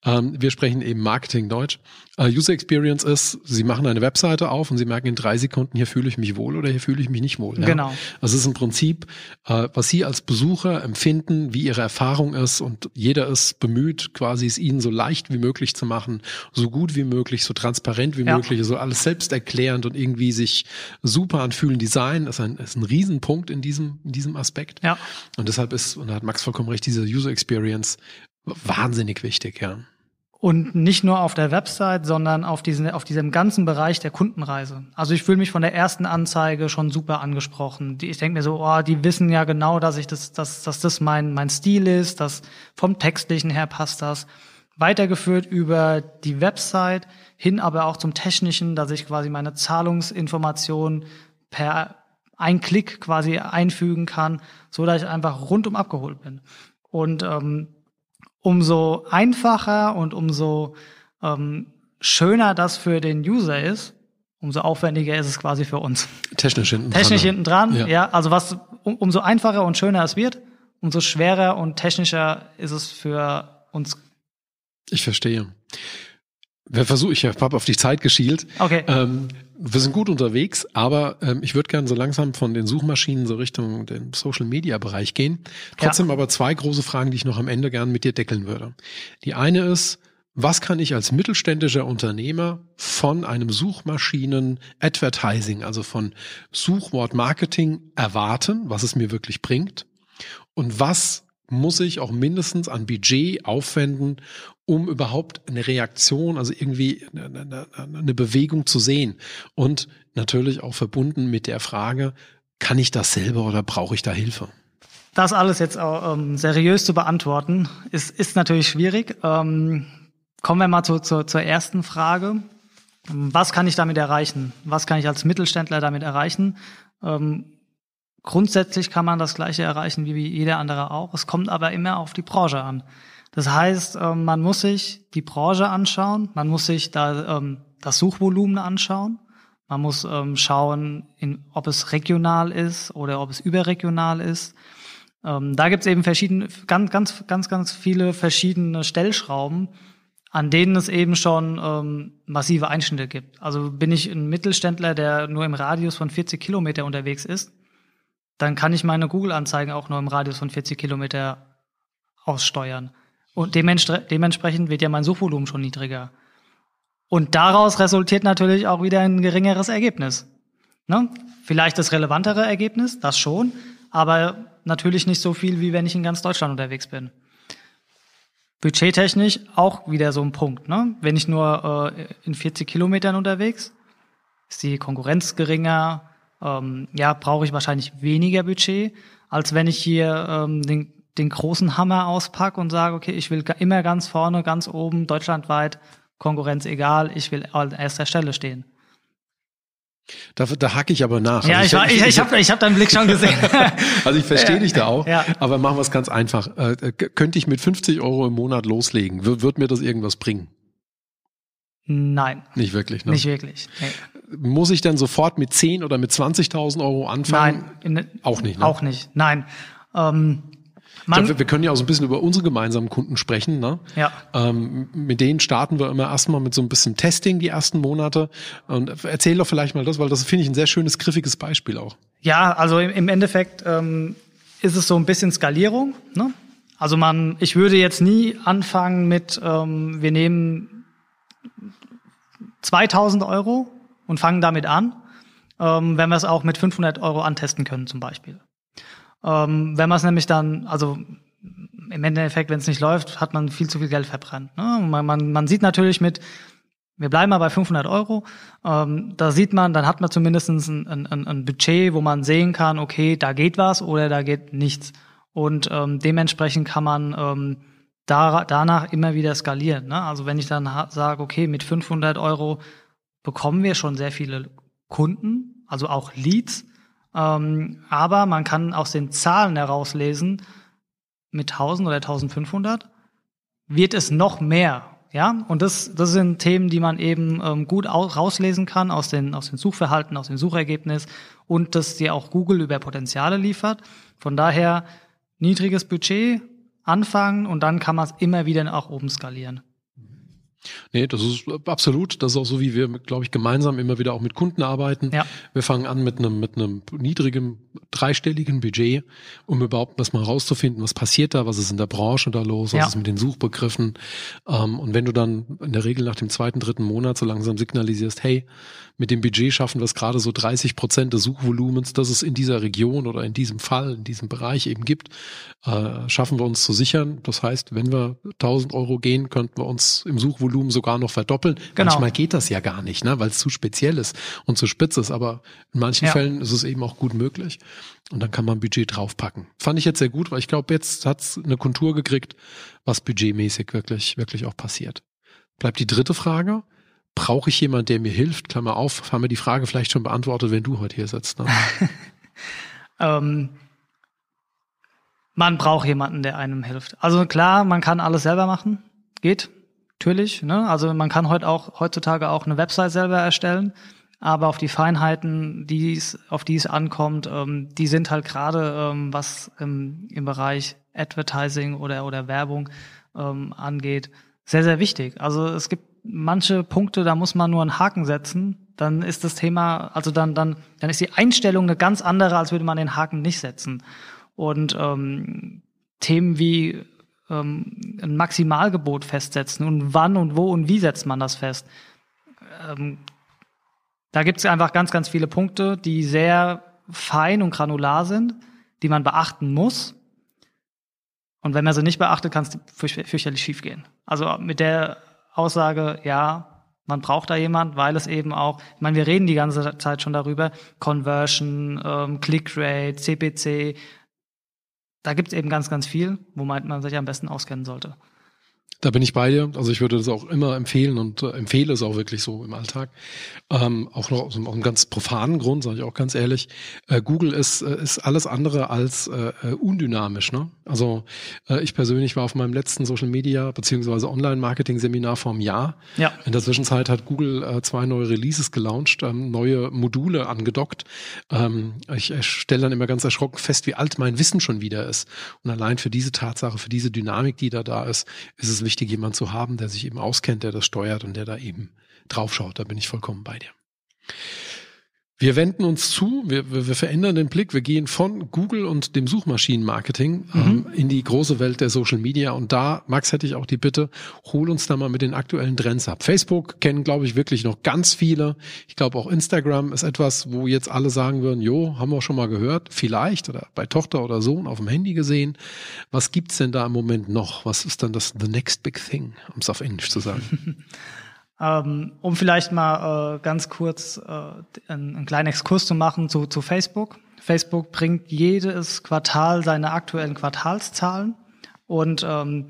Ähm, wir sprechen eben Marketingdeutsch. Uh, User Experience ist, Sie machen eine Webseite auf und Sie merken in drei Sekunden, hier fühle ich mich wohl oder hier fühle ich mich nicht wohl. Ja? Genau. Also es ist im Prinzip, uh, was Sie als Besucher empfinden, wie Ihre Erfahrung ist und jeder ist bemüht, quasi es Ihnen so leicht wie möglich zu machen, so gut wie möglich, so transparent wie ja. möglich, so alles selbsterklärend und irgendwie sich super anfühlen. Design ist ein, ist ein Riesenpunkt in diesem, in diesem Aspekt. Ja. Und deshalb ist, und da hat Max vollkommen recht, diese User Experience wahnsinnig wichtig, ja. Und nicht nur auf der Website, sondern auf, diesen, auf diesem ganzen Bereich der Kundenreise. Also ich fühle mich von der ersten Anzeige schon super angesprochen. Ich denke mir so, oh, die wissen ja genau, dass ich das, dass, dass das mein, mein Stil ist, dass vom Textlichen her passt das. Weitergeführt über die Website hin aber auch zum Technischen, dass ich quasi meine Zahlungsinformationen per ein Klick quasi einfügen kann, so dass ich einfach rundum abgeholt bin. Und ähm, umso einfacher und umso ähm, schöner das für den User ist, umso aufwendiger ist es quasi für uns. Technisch hinten dran. Technisch hinten dran, ja. ja. Also was, um, umso einfacher und schöner es wird, umso schwerer und technischer ist es für uns. Ich verstehe. Wer versuche ich, ich habe auf die Zeit geschielt. Okay. Ähm, wir sind gut unterwegs, aber ähm, ich würde gerne so langsam von den Suchmaschinen so Richtung den Social Media Bereich gehen. Trotzdem ja. aber zwei große Fragen, die ich noch am Ende gern mit dir deckeln würde. Die eine ist, was kann ich als mittelständischer Unternehmer von einem Suchmaschinen-Advertising, also von Suchwort-Marketing erwarten, was es mir wirklich bringt? Und was muss ich auch mindestens an Budget aufwenden, um überhaupt eine Reaktion, also irgendwie eine, eine, Bewegung zu sehen. Und natürlich auch verbunden mit der Frage, kann ich das selber oder brauche ich da Hilfe? Das alles jetzt auch ähm, seriös zu beantworten, ist, ist natürlich schwierig. Ähm, kommen wir mal zu, zu, zur ersten Frage. Was kann ich damit erreichen? Was kann ich als Mittelständler damit erreichen? Ähm, grundsätzlich kann man das Gleiche erreichen wie jeder andere auch. Es kommt aber immer auf die Branche an. Das heißt, ähm, man muss sich die Branche anschauen, man muss sich da ähm, das Suchvolumen anschauen, man muss ähm, schauen, ob es regional ist oder ob es überregional ist. Da gibt es eben verschiedene, ganz, ganz, ganz, ganz viele verschiedene Stellschrauben, an denen es eben schon massive Einschnitte gibt. Also bin ich ein Mittelständler, der nur im Radius von 40 Kilometer unterwegs ist, dann kann ich meine Google-Anzeigen auch nur im Radius von 40 Kilometer aussteuern. Und dementsprechend wird ja mein Suchvolumen schon niedriger. Und daraus resultiert natürlich auch wieder ein geringeres Ergebnis. Ne? Vielleicht das relevantere Ergebnis, das schon, aber natürlich nicht so viel, wie wenn ich in ganz Deutschland unterwegs bin. Budgettechnisch auch wieder so ein Punkt. Ne? Wenn ich nur äh, in 40 Kilometern unterwegs, ist die Konkurrenz geringer, ähm, ja, brauche ich wahrscheinlich weniger Budget, als wenn ich hier ähm, den, den großen Hammer auspacke und sage, okay, ich will immer ganz vorne, ganz oben, deutschlandweit, Konkurrenz egal, ich will an erster Stelle stehen. Da, da hacke ich aber nach. Ja, also ich, ich, ich, ich habe ich hab deinen Blick schon gesehen. also ich verstehe dich da auch, ja. aber machen wir es ganz einfach. Äh, könnte ich mit 50 Euro im Monat loslegen? W wird mir das irgendwas bringen? Nein. Nicht wirklich, ne? Nicht wirklich. Nee. Muss ich dann sofort mit 10 oder mit 20.000 Euro anfangen? Nein. auch nicht, ne? Auch nicht, nein. Ähm, man, glaub, wir, können ja auch so ein bisschen über unsere gemeinsamen Kunden sprechen. Ne? Ja. Ähm, mit denen starten wir immer erstmal mit so ein bisschen Testing die ersten Monate. Und erzähl doch vielleicht mal das, weil das finde ich ein sehr schönes, griffiges Beispiel auch. Ja, also im Endeffekt ähm, ist es so ein bisschen Skalierung. Ne? Also man, ich würde jetzt nie anfangen mit, ähm, wir nehmen 2000 Euro und fangen damit an, ähm, wenn wir es auch mit 500 Euro antesten können zum Beispiel. Ähm, wenn man es nämlich dann, also im Endeffekt, wenn es nicht läuft, hat man viel zu viel Geld verbrannt. Ne? Man, man, man sieht natürlich mit, wir bleiben mal bei 500 Euro, ähm, da sieht man, dann hat man zumindest ein, ein, ein Budget, wo man sehen kann, okay, da geht was oder da geht nichts. Und ähm, dementsprechend kann man ähm, da, danach immer wieder skalieren. Ne? Also wenn ich dann sage, okay, mit 500 Euro bekommen wir schon sehr viele Kunden, also auch Leads, ähm, aber man kann aus den Zahlen herauslesen, mit 1000 oder 1500 wird es noch mehr. Ja, und das, das sind Themen, die man eben ähm, gut rauslesen kann aus den, aus den Suchverhalten, aus dem Suchergebnis und dass dir auch Google über Potenziale liefert. Von daher niedriges Budget, anfangen und dann kann man es immer wieder nach oben skalieren. Nee, das ist absolut. Das ist auch so, wie wir, glaube ich, gemeinsam immer wieder auch mit Kunden arbeiten. Ja. Wir fangen an mit einem, mit einem niedrigen, dreistelligen Budget, um überhaupt das mal rauszufinden, was passiert da, was ist in der Branche da los, was ja. ist mit den Suchbegriffen. Ähm, und wenn du dann in der Regel nach dem zweiten, dritten Monat so langsam signalisierst, hey, mit dem Budget schaffen wir es gerade so 30 Prozent des Suchvolumens, das es in dieser Region oder in diesem Fall, in diesem Bereich eben gibt, äh, schaffen wir uns zu sichern. Das heißt, wenn wir 1000 Euro gehen, könnten wir uns im Suchvolumen sogar noch verdoppeln. Genau. Manchmal geht das ja gar nicht, ne, weil es zu speziell ist und zu spitz ist. Aber in manchen ja. Fällen ist es eben auch gut möglich. Und dann kann man Budget draufpacken. Fand ich jetzt sehr gut, weil ich glaube, jetzt hat es eine Kontur gekriegt, was budgetmäßig wirklich, wirklich auch passiert. Bleibt die dritte Frage brauche ich jemand, der mir hilft? Klammer auf, haben wir die Frage vielleicht schon beantwortet, wenn du heute hier sitzt. Ne? ähm, man braucht jemanden, der einem hilft. Also klar, man kann alles selber machen, geht, natürlich. Ne? Also man kann heute auch heutzutage auch eine Website selber erstellen, aber auf die Feinheiten, die's, auf die es ankommt, ähm, die sind halt gerade ähm, was im, im Bereich Advertising oder oder Werbung ähm, angeht, sehr sehr wichtig. Also es gibt manche Punkte, da muss man nur einen Haken setzen, dann ist das Thema, also dann, dann, dann ist die Einstellung eine ganz andere, als würde man den Haken nicht setzen. Und ähm, Themen wie ähm, ein Maximalgebot festsetzen und wann und wo und wie setzt man das fest. Ähm, da gibt es einfach ganz, ganz viele Punkte, die sehr fein und granular sind, die man beachten muss. Und wenn man sie nicht beachtet, kann es fürchterlich schief gehen. Also mit der Aussage, ja, man braucht da jemand, weil es eben auch, ich meine, wir reden die ganze Zeit schon darüber, Conversion, ähm, Clickrate, CPC, da gibt es eben ganz, ganz viel, wo man, man sich am besten auskennen sollte. Da bin ich bei dir. Also ich würde das auch immer empfehlen und äh, empfehle es auch wirklich so im Alltag. Ähm, auch noch aus einem, aus einem ganz profanen Grund, sage ich auch ganz ehrlich. Äh, Google ist, äh, ist alles andere als äh, äh, undynamisch. Ne? Also äh, ich persönlich war auf meinem letzten Social Media beziehungsweise Online-Marketing-Seminar vor einem Jahr. Ja. In der Zwischenzeit hat Google äh, zwei neue Releases gelauncht, ähm, neue Module angedockt. Ähm, ich, ich stelle dann immer ganz erschrocken fest, wie alt mein Wissen schon wieder ist. Und allein für diese Tatsache, für diese Dynamik, die da da ist, ist es wichtig, wichtig, jemand zu haben, der sich eben auskennt, der das steuert und der da eben draufschaut. Da bin ich vollkommen bei dir. Wir wenden uns zu, wir, wir, wir verändern den Blick, wir gehen von Google und dem Suchmaschinenmarketing mhm. ähm, in die große Welt der Social Media. Und da, Max, hätte ich auch die Bitte, hol uns da mal mit den aktuellen Trends ab. Facebook kennen, glaube ich, wirklich noch ganz viele. Ich glaube, auch Instagram ist etwas, wo jetzt alle sagen würden, jo, haben wir schon mal gehört, vielleicht oder bei Tochter oder Sohn auf dem Handy gesehen. Was gibt's denn da im Moment noch? Was ist dann das The Next Big Thing, um es auf Englisch zu sagen? Ähm, um vielleicht mal äh, ganz kurz äh, einen, einen kleinen Exkurs zu machen zu, zu Facebook. Facebook bringt jedes Quartal seine aktuellen Quartalszahlen und ähm,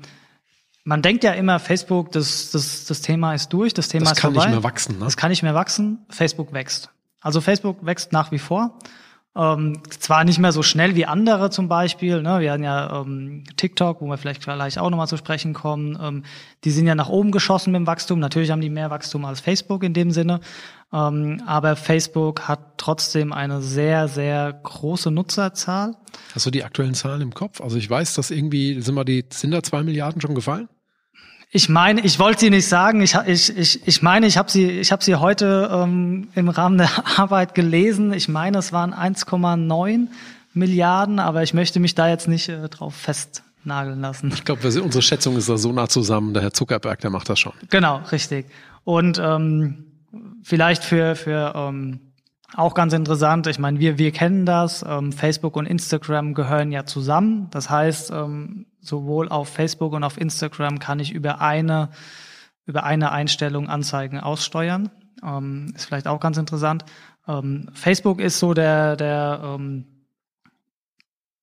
man denkt ja immer, Facebook, das, das, das Thema ist durch, das Thema das ist vorbei. Das kann nicht mehr wachsen. Ne? Das kann nicht mehr wachsen. Facebook wächst. Also Facebook wächst nach wie vor. Ähm, zwar nicht mehr so schnell wie andere zum Beispiel, ne? wir hatten ja ähm, TikTok, wo wir vielleicht gleich auch nochmal zu sprechen kommen, ähm, die sind ja nach oben geschossen mit dem Wachstum, natürlich haben die mehr Wachstum als Facebook in dem Sinne, ähm, aber Facebook hat trotzdem eine sehr, sehr große Nutzerzahl. Hast du die aktuellen Zahlen im Kopf? Also ich weiß, dass irgendwie, sind mal die, sind da zwei Milliarden schon gefallen? Ich meine, ich wollte sie nicht sagen. Ich, ich, ich, ich meine, ich habe sie, ich habe sie heute ähm, im Rahmen der Arbeit gelesen. Ich meine, es waren 1,9 Milliarden, aber ich möchte mich da jetzt nicht äh, drauf festnageln lassen. Ich glaube, unsere Schätzung ist da so nah zusammen. Der Herr Zuckerberg, der macht das schon. Genau, richtig. Und ähm, vielleicht für für ähm, auch ganz interessant, ich meine, wir, wir kennen das, ähm, Facebook und Instagram gehören ja zusammen. Das heißt, ähm, sowohl auf Facebook und auf Instagram kann ich über eine, über eine Einstellung Anzeigen aussteuern. Ähm, ist vielleicht auch ganz interessant. Ähm, Facebook ist so der, der, ähm,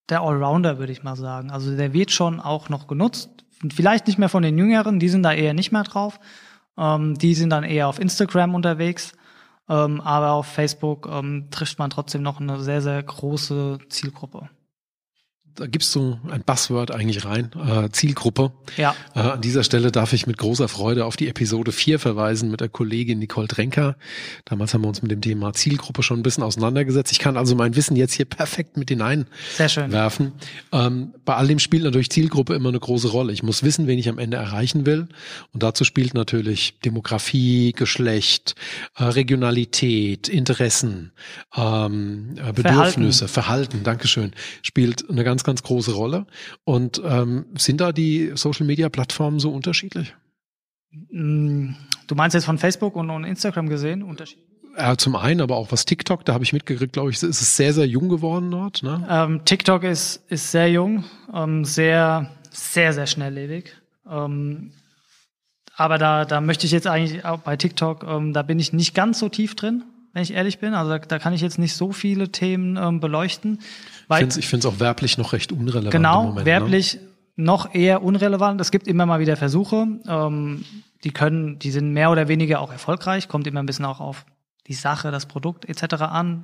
der Allrounder, würde ich mal sagen. Also der wird schon auch noch genutzt. Vielleicht nicht mehr von den Jüngeren, die sind da eher nicht mehr drauf. Ähm, die sind dann eher auf Instagram unterwegs. Ähm, aber auf Facebook ähm, trifft man trotzdem noch eine sehr, sehr große Zielgruppe da gibst du ein Buzzword eigentlich rein, äh, Zielgruppe. Ja. Äh, an dieser Stelle darf ich mit großer Freude auf die Episode 4 verweisen mit der Kollegin Nicole Drenker. Damals haben wir uns mit dem Thema Zielgruppe schon ein bisschen auseinandergesetzt. Ich kann also mein Wissen jetzt hier perfekt mit hineinwerfen. Ähm, bei all dem spielt natürlich Zielgruppe immer eine große Rolle. Ich muss wissen, wen ich am Ende erreichen will. Und dazu spielt natürlich Demografie, Geschlecht, äh, Regionalität, Interessen, ähm, äh, Bedürfnisse, Verhalten. Verhalten, Dankeschön, spielt eine ganz, ganz große Rolle. Und ähm, sind da die Social-Media-Plattformen so unterschiedlich? Mm, du meinst jetzt von Facebook und, und Instagram gesehen? Unterschied? Ja, zum einen, aber auch was TikTok, da habe ich mitgekriegt, glaube ich, ist es sehr, sehr jung geworden dort. Ne? Ähm, TikTok ist, ist sehr jung, ähm, sehr, sehr, sehr schnelllebig. Ähm, aber da, da möchte ich jetzt eigentlich auch bei TikTok, ähm, da bin ich nicht ganz so tief drin, wenn ich ehrlich bin. Also da, da kann ich jetzt nicht so viele Themen ähm, beleuchten. Weil, ich finde es auch werblich noch recht unrelevant. Genau, Moment, ne? werblich ne? noch eher unrelevant. Es gibt immer mal wieder Versuche, ähm, die können, die sind mehr oder weniger auch erfolgreich, kommt immer ein bisschen auch auf die Sache, das Produkt etc. an.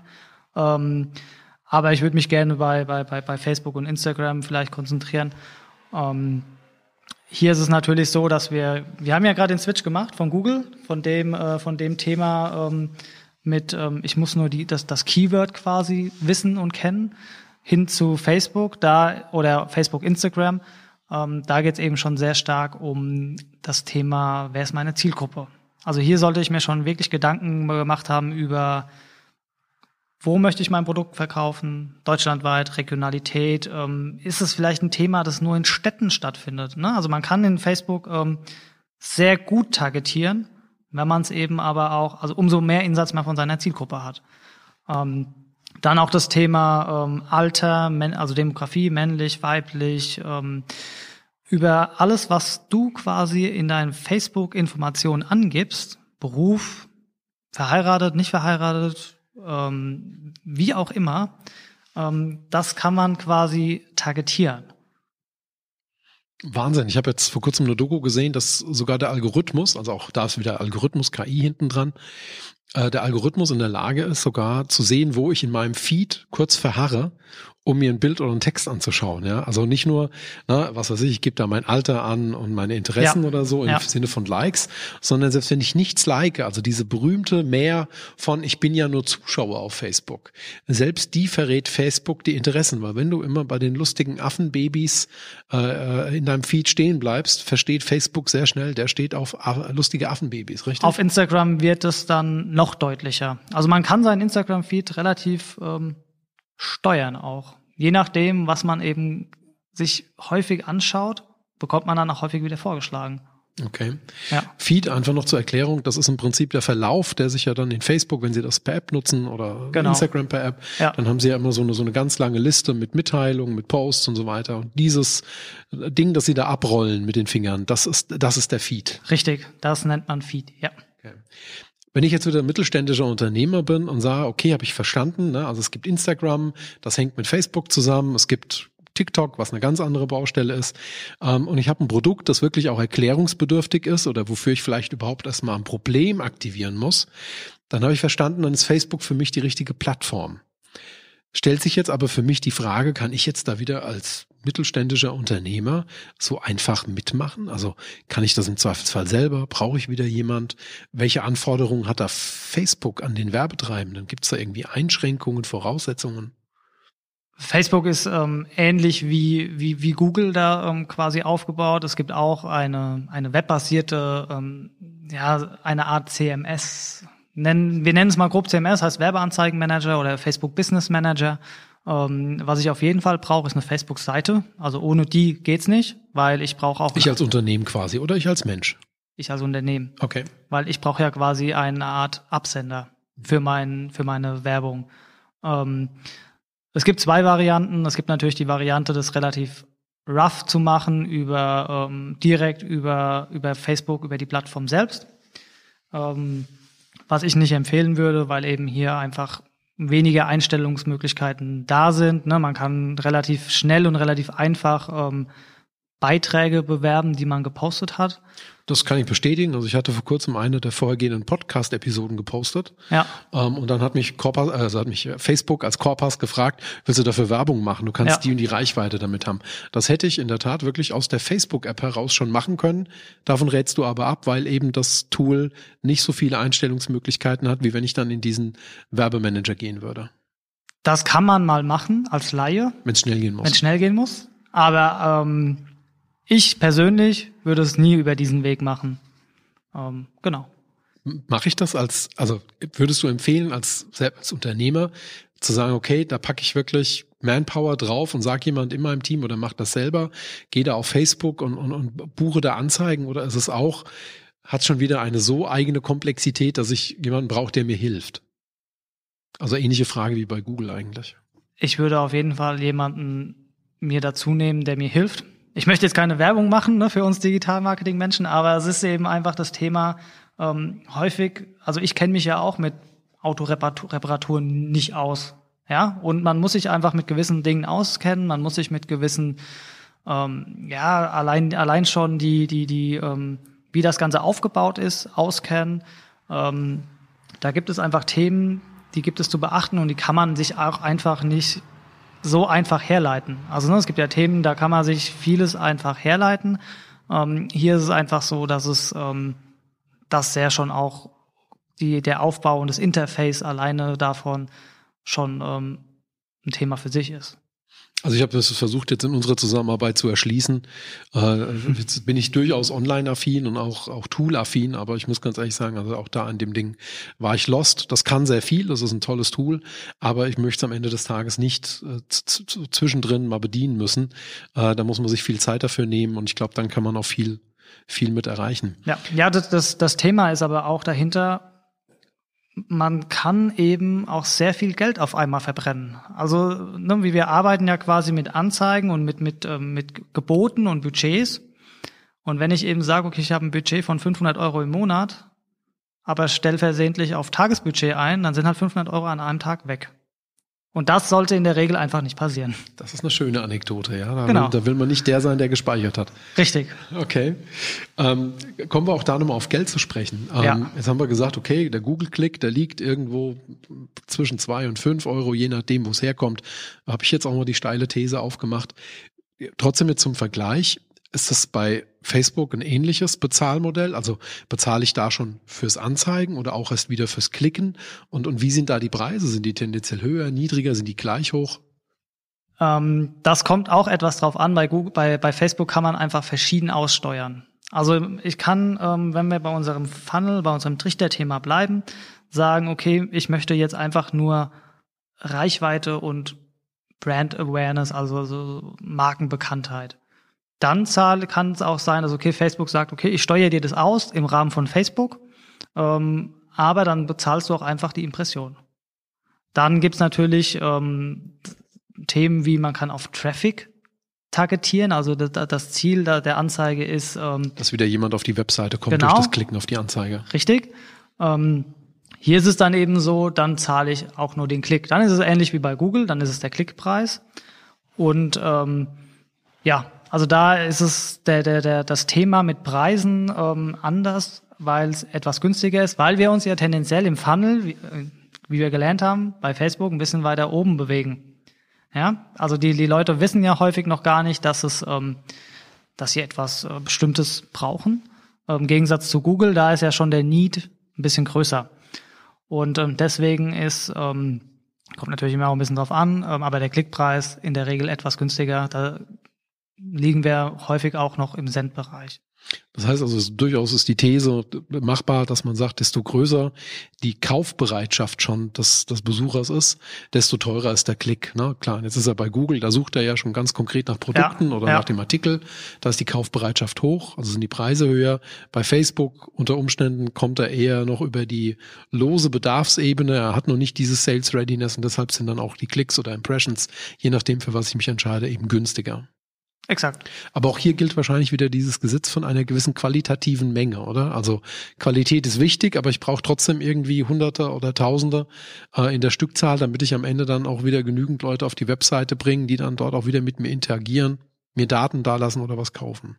Ähm, aber ich würde mich gerne bei, bei, bei, bei Facebook und Instagram vielleicht konzentrieren. Ähm, hier ist es natürlich so, dass wir, wir haben ja gerade den Switch gemacht von Google, von dem, äh, von dem Thema ähm, mit, ähm, ich muss nur die, das, das Keyword quasi wissen und kennen hin zu Facebook, da oder Facebook, Instagram. Ähm, da geht es eben schon sehr stark um das Thema, wer ist meine Zielgruppe? Also hier sollte ich mir schon wirklich Gedanken gemacht haben über, wo möchte ich mein Produkt verkaufen, deutschlandweit, Regionalität. Ähm, ist es vielleicht ein Thema, das nur in Städten stattfindet? Ne? Also man kann in Facebook ähm, sehr gut targetieren, wenn man es eben aber auch, also umso mehr Insatz man von seiner Zielgruppe hat. Ähm, dann auch das Thema ähm, Alter, also Demografie, männlich, weiblich, ähm, über alles, was du quasi in deinen Facebook-Informationen angibst, Beruf, verheiratet, nicht verheiratet, ähm, wie auch immer, ähm, das kann man quasi targetieren. Wahnsinn. Ich habe jetzt vor kurzem eine Doku gesehen, dass sogar der Algorithmus, also auch da ist wieder Algorithmus KI hinten dran, äh, der Algorithmus in der Lage ist, sogar zu sehen, wo ich in meinem Feed kurz verharre um mir ein Bild oder einen Text anzuschauen. Ja, also nicht nur, na, was weiß ich, ich gebe da mein Alter an und meine Interessen ja. oder so im ja. Sinne von Likes, sondern selbst wenn ich nichts like, also diese berühmte Mehr von ich bin ja nur Zuschauer auf Facebook, selbst die verrät Facebook die Interessen, weil wenn du immer bei den lustigen Affenbabys äh, äh in deinem Feed stehen bleibst, versteht Facebook sehr schnell, der steht auf lustige Affenbabys, richtig? Auf Instagram wird es dann noch deutlicher. Also man kann seinen Instagram-Feed relativ ähm steuern auch. Je nachdem, was man eben sich häufig anschaut, bekommt man dann auch häufig wieder vorgeschlagen. Okay. Ja. Feed einfach noch zur Erklärung, das ist im Prinzip der Verlauf, der sich ja dann in Facebook, wenn Sie das per App nutzen oder genau. Instagram per App, ja. dann haben Sie ja immer so eine, so eine ganz lange Liste mit Mitteilungen, mit Posts und so weiter. Und dieses Ding, das Sie da abrollen mit den Fingern, das ist, das ist der Feed. Richtig, das nennt man Feed, ja. Okay. Wenn ich jetzt wieder mittelständischer Unternehmer bin und sage, okay, habe ich verstanden, ne? also es gibt Instagram, das hängt mit Facebook zusammen, es gibt TikTok, was eine ganz andere Baustelle ist. Ähm, und ich habe ein Produkt, das wirklich auch erklärungsbedürftig ist oder wofür ich vielleicht überhaupt erstmal ein Problem aktivieren muss, dann habe ich verstanden, dann ist Facebook für mich die richtige Plattform. Stellt sich jetzt aber für mich die Frage, kann ich jetzt da wieder als mittelständischer Unternehmer so einfach mitmachen? Also kann ich das im Zweifelsfall selber? Brauche ich wieder jemand? Welche Anforderungen hat da Facebook an den Werbetreibenden? Gibt es da irgendwie Einschränkungen, Voraussetzungen? Facebook ist ähm, ähnlich wie, wie, wie Google da ähm, quasi aufgebaut. Es gibt auch eine, eine webbasierte, ähm, ja, eine Art CMS. Nennen, wir nennen es mal grob CMS, heißt Werbeanzeigenmanager oder Facebook Business Manager. Ähm, was ich auf jeden Fall brauche, ist eine Facebook-Seite. Also ohne die geht's nicht, weil ich brauche auch. Ich als Unternehmen quasi oder ich als Mensch? Ich als Unternehmen. Okay. Weil ich brauche ja quasi eine Art Absender für mein, für meine Werbung. Ähm, es gibt zwei Varianten. Es gibt natürlich die Variante, das relativ rough zu machen über ähm, direkt über über Facebook über die Plattform selbst. Ähm, was ich nicht empfehlen würde, weil eben hier einfach weniger Einstellungsmöglichkeiten da sind. Ne? Man kann relativ schnell und relativ einfach ähm, Beiträge bewerben, die man gepostet hat. Das kann ich bestätigen. Also ich hatte vor kurzem eine der vorhergehenden Podcast-Episoden gepostet. Ja. Ähm, und dann hat mich Corpus, also hat mich Facebook als Corpus gefragt, willst du dafür Werbung machen? Du kannst ja. die und die Reichweite damit haben. Das hätte ich in der Tat wirklich aus der Facebook-App heraus schon machen können. Davon rätst du aber ab, weil eben das Tool nicht so viele Einstellungsmöglichkeiten hat, wie wenn ich dann in diesen Werbemanager gehen würde. Das kann man mal machen als Laie. Wenn es schnell gehen muss. Wenn es schnell gehen muss. Aber ähm, ich persönlich würde es nie über diesen Weg machen. Ähm, genau. Mache ich das als, also würdest du empfehlen, als, als Unternehmer zu sagen, okay, da packe ich wirklich Manpower drauf und sag jemand in meinem Team oder macht das selber, gehe da auf Facebook und, und, und buche da Anzeigen oder ist es auch, hat schon wieder eine so eigene Komplexität, dass ich jemanden brauche, der mir hilft? Also ähnliche Frage wie bei Google eigentlich. Ich würde auf jeden Fall jemanden mir dazu nehmen, der mir hilft ich möchte jetzt keine Werbung machen ne, für uns Digital-Marketing-Menschen, aber es ist eben einfach das Thema ähm, häufig, also ich kenne mich ja auch mit Autoreparaturen nicht aus. Ja, und man muss sich einfach mit gewissen Dingen auskennen, man muss sich mit gewissen, ähm, ja, allein, allein schon die, die, die, ähm, wie das Ganze aufgebaut ist, auskennen. Ähm, da gibt es einfach Themen, die gibt es zu beachten und die kann man sich auch einfach nicht so einfach herleiten. Also ne, es gibt ja Themen, da kann man sich vieles einfach herleiten. Ähm, hier ist es einfach so, dass es ähm, das sehr schon auch die, der Aufbau und das Interface alleine davon schon ähm, ein Thema für sich ist. Also ich habe das versucht jetzt in unserer Zusammenarbeit zu erschließen. Äh, jetzt bin ich durchaus online-affin und auch, auch Tool-affin, aber ich muss ganz ehrlich sagen, also auch da an dem Ding war ich lost. Das kann sehr viel, das ist ein tolles Tool, aber ich möchte es am Ende des Tages nicht äh, zwischendrin mal bedienen müssen. Äh, da muss man sich viel Zeit dafür nehmen und ich glaube, dann kann man auch viel, viel mit erreichen. Ja, ja das, das, das Thema ist aber auch dahinter, man kann eben auch sehr viel Geld auf einmal verbrennen. Also ne, wie wir arbeiten ja quasi mit Anzeigen und mit mit äh, mit Geboten und Budgets. Und wenn ich eben sage, okay, ich habe ein Budget von 500 Euro im Monat, aber stell versehentlich auf Tagesbudget ein, dann sind halt 500 Euro an einem Tag weg. Und das sollte in der Regel einfach nicht passieren. Das ist eine schöne Anekdote, ja. Da, Genau. will, da will man nicht der sein, der gespeichert hat. Richtig. Okay. Ähm, kommen wir auch da nochmal auf Geld zu sprechen. Ähm, Ja. Jetzt haben wir gesagt, okay, der Google-Klick, der liegt irgendwo zwischen zwei und fünf Euro, je nachdem, wo es herkommt. Habe ich jetzt auch mal die steile These aufgemacht. Trotzdem jetzt zum Vergleich, ist das bei Facebook ein ähnliches Bezahlmodell? Also bezahle ich da schon fürs Anzeigen oder auch erst wieder fürs Klicken? Und, und wie sind da die Preise? Sind die tendenziell höher, niedriger, sind die gleich hoch? Ähm, das kommt auch etwas drauf an. Bei, Google, bei, bei Facebook kann man einfach verschieden aussteuern. Also ich kann, ähm, wenn wir bei unserem Funnel, bei unserem Trichterthema bleiben, sagen, okay, ich möchte jetzt einfach nur Reichweite und Brand Awareness, also so Markenbekanntheit. Dann kann es auch sein, dass okay, Facebook sagt, okay, ich steuere dir das aus im Rahmen von Facebook, ähm, aber dann bezahlst du auch einfach die Impression. Dann gibt's natürlich ähm, Themen wie man kann auf Traffic targetieren, also das, Ziel der Anzeige ist ähm, Dass wieder jemand auf die Webseite kommt Genau. durch das Klicken auf die Anzeige. richtig. Ähm, hier ist es dann eben so, dann zahle ich auch nur den Klick. Dann ist es ähnlich wie bei Google, dann ist es der Klickpreis. Und ähm, ja, also da ist es der, der, der, das Thema mit Preisen ähm, anders, weil es etwas günstiger ist, weil wir uns ja tendenziell im Funnel, wie, äh, wie wir gelernt haben, bei Facebook ein bisschen weiter oben bewegen. Ja, also die, die Leute wissen ja häufig noch gar nicht, dass es, ähm, dass sie etwas äh, Bestimmtes brauchen. Ähm, Im Gegensatz zu Google, da ist ja schon der Need ein bisschen größer. Und ähm, deswegen ist, ähm, kommt natürlich immer auch ein bisschen drauf an, ähm, aber der Klickpreis in der Regel etwas günstiger. Da liegen wir häufig auch noch im Cent-Bereich. Das heißt also, es, durchaus ist die These machbar, dass man sagt, desto größer die Kaufbereitschaft schon des, des Besuchers ist, desto teurer ist der Klick. Ne? Klar, jetzt ist er bei Google, da sucht er ja schon ganz konkret nach Produkten Ja, oder ja. nach dem Artikel. Da ist die Kaufbereitschaft hoch, also sind die Preise höher. Bei Facebook unter Umständen kommt er eher noch über die lose Bedarfsebene. Er hat noch nicht dieses Sales Readiness und deshalb sind dann auch die Klicks oder Impressions, je nachdem, für was ich mich entscheide, eben günstiger. Exakt. Aber auch hier gilt wahrscheinlich wieder dieses Gesetz von einer gewissen qualitativen Menge, oder? Also Qualität ist wichtig, aber ich brauche trotzdem irgendwie Hunderte oder Tausende äh, in der Stückzahl, damit ich am Ende dann auch wieder genügend Leute auf die Webseite bringen, die dann dort auch wieder mit mir interagieren, mir Daten dalassen oder was kaufen.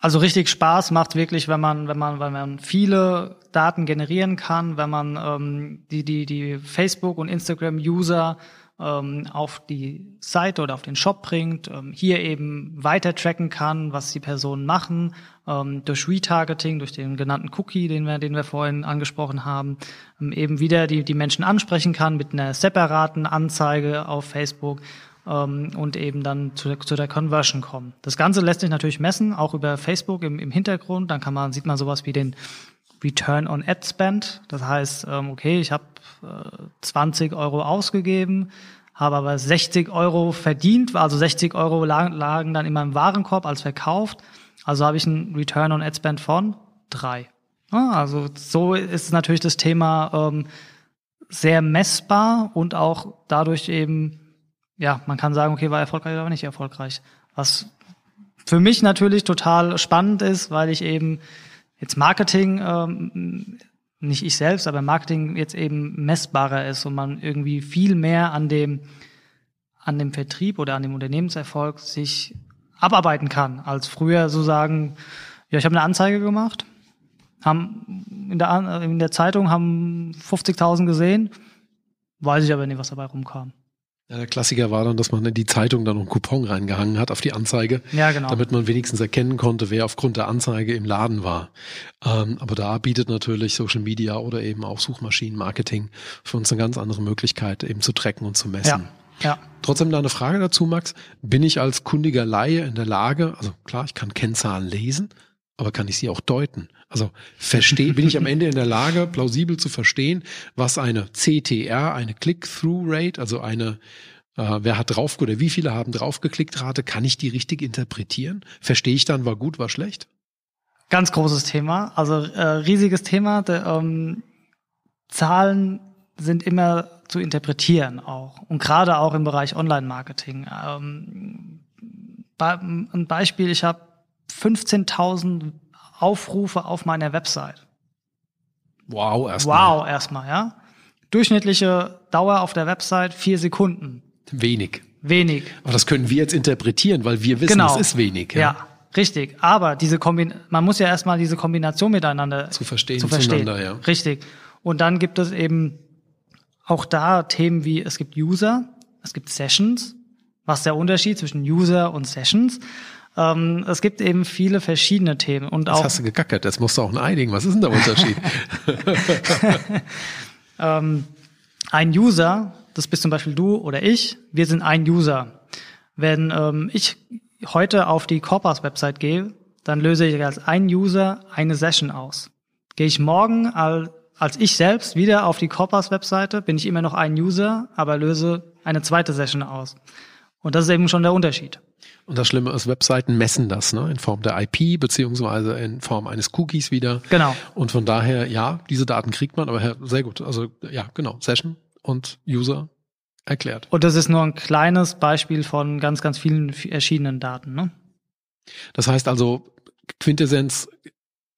Also richtig Spaß macht wirklich, wenn man, wenn man, wenn man viele Daten generieren kann, wenn man ähm, die, die, die Facebook und Instagram-User ähm, auf die Seite oder auf den Shop bringt, ähm, hier eben weiter tracken kann, was die Personen machen, ähm, durch Retargeting, durch den genannten Cookie, den wir, den wir vorhin angesprochen haben, ähm, eben wieder die, die Menschen ansprechen kann mit einer separaten Anzeige auf Facebook ähm, und eben dann zu der, zu der Conversion kommen. Das Ganze lässt sich natürlich messen, auch über Facebook im, im Hintergrund. Dann kann man, sieht man sowas wie den Return on Ad Spend. Das heißt, ähm, okay, ich habe äh, 20 Euro ausgegeben, habe aber 60 Euro verdient, also 60 Euro lagen, dann in meinem Warenkorb als verkauft. Also habe ich einen Return on Ad Spend von drei. Ja, also so ist natürlich das Thema ähm, sehr messbar und auch dadurch eben, ja, man kann sagen, okay, war erfolgreich oder nicht erfolgreich. Was für mich natürlich total spannend ist, weil ich eben jetzt Marketing, ähm, nicht ich selbst, aber Marketing jetzt eben messbarer ist und man irgendwie viel mehr an dem, an dem Vertrieb oder an dem Unternehmenserfolg sich abarbeiten kann, als früher so sagen, ja, ich habe eine Anzeige gemacht, haben in der, in der Zeitung haben 50.000 gesehen, weiß ich aber nicht, was dabei rumkam. Ja, der Klassiker war dann, dass man in die Zeitung dann noch einen Coupon reingehangen hat auf die Anzeige, Ja, genau. damit man wenigstens erkennen konnte, wer aufgrund der Anzeige im Laden war. Ähm, aber da bietet natürlich Social Media oder eben auch Suchmaschinenmarketing für uns eine ganz andere Möglichkeit, eben zu tracken und zu messen. ja, ja. Trotzdem da eine Frage dazu, Max. Bin ich als kundiger Laie in der Lage, also klar, ich kann Kennzahlen lesen, aber kann ich sie auch deuten? Also verstehe, bin ich am Ende in der Lage, plausibel zu verstehen, was eine CTR, eine Click-Through-Rate, also eine, äh, wer hat drauf oder wie viele haben draufgeklickt Rate, kann ich die richtig interpretieren? Verstehe ich dann, war gut, war schlecht? Ganz großes Thema, also äh, riesiges Thema. Der, ähm, Zahlen sind immer zu interpretieren auch und gerade auch im Bereich Online-Marketing. Ähm, ein Beispiel: Ich habe 15.000 Aufrufe auf meiner Website. Wow, erstmal. Wow, erstmal, ja. Durchschnittliche Dauer auf der Website vier Sekunden. Wenig. Wenig. Aber das können wir jetzt interpretieren, weil wir wissen, Genau. es ist wenig. Ja, richtig. Aber diese Kombin man muss ja erstmal diese Kombination miteinander Zu verstehen, zu verstehen. ja. Richtig. Und dann gibt es eben auch da Themen wie es gibt User, es gibt Sessions. Was ist der Unterschied zwischen User und Sessions? Ähm, es gibt eben viele verschiedene Themen und Das auch hast du gegackert, das musst du auch einigen. Was ist denn der Unterschied? ähm, ein User, das bist zum Beispiel du oder ich, wir sind ein User. Wenn ähm, ich heute auf die Corpus Website gehe, dann löse ich als ein User eine Session aus. Gehe ich morgen al- als ich selbst wieder auf die Corpus Webseite, bin ich immer noch ein User, aber löse eine zweite Session aus. Und das ist eben schon der Unterschied. Und das Schlimme ist, Webseiten messen das, ne? In Form der IP, beziehungsweise in Form eines Cookies wieder. Genau. Und von daher, ja, diese Daten kriegt man, aber sehr gut. Also, ja, genau. Session und User erklärt. Und das ist nur ein kleines Beispiel von ganz, ganz vielen verschiedenen Daten. Ne? Das heißt also, Quintessenz,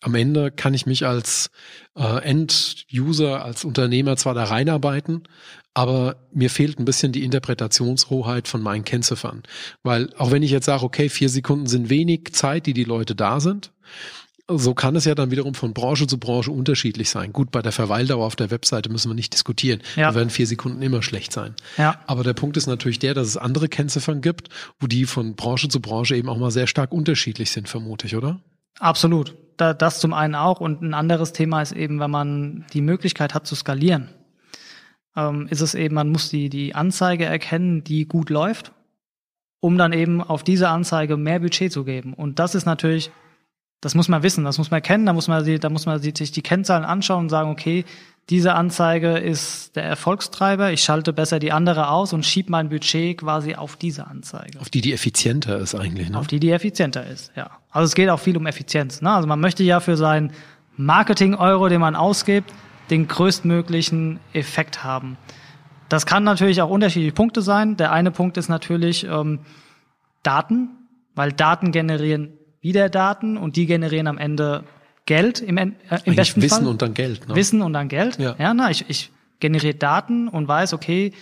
am Ende kann ich mich als äh, End-User, als Unternehmer zwar da reinarbeiten, aber mir fehlt ein bisschen die Interpretationshoheit von meinen Kennziffern. Weil auch wenn ich jetzt sage, okay, vier Sekunden sind wenig Zeit, die die Leute da sind, so kann es ja dann wiederum von Branche zu Branche unterschiedlich sein. Gut, bei der Verweildauer auf der Webseite müssen wir nicht diskutieren. Ja. Da werden vier Sekunden immer schlecht sein. Ja. Aber der Punkt ist natürlich der, dass es andere Kennziffern gibt, wo die von Branche zu Branche eben auch mal sehr stark unterschiedlich sind, vermute ich, oder? Absolut. Da, das zum einen auch. Und ein anderes Thema ist eben, wenn man die Möglichkeit hat zu skalieren, ähm, ist es eben, man muss die, die Anzeige erkennen, die gut läuft, um dann eben auf diese Anzeige mehr Budget zu geben. Und das ist natürlich, das muss man wissen, das muss man kennen, da muss man, da muss man sich die Kennzahlen anschauen und sagen, okay, diese Anzeige ist der Erfolgstreiber, ich schalte besser die andere aus und schiebe mein Budget quasi auf diese Anzeige. Auf die, die effizienter ist eigentlich. Ne? Auf die, die effizienter ist, ja. Also es geht auch viel um Effizienz. Ne? Also man möchte ja für seinen Marketing-Euro, den man ausgibt, den größtmöglichen Effekt haben. Das kann natürlich auch unterschiedliche Punkte sein. Der eine Punkt ist natürlich ähm, Daten, weil Daten generieren wieder Daten und die generieren am Ende Geld im, äh, im besten Wissen Fall. und dann Geld. Ne? Wissen und dann Geld. Ja. Ja, na, ich, ich generiere Daten und weiß, okay,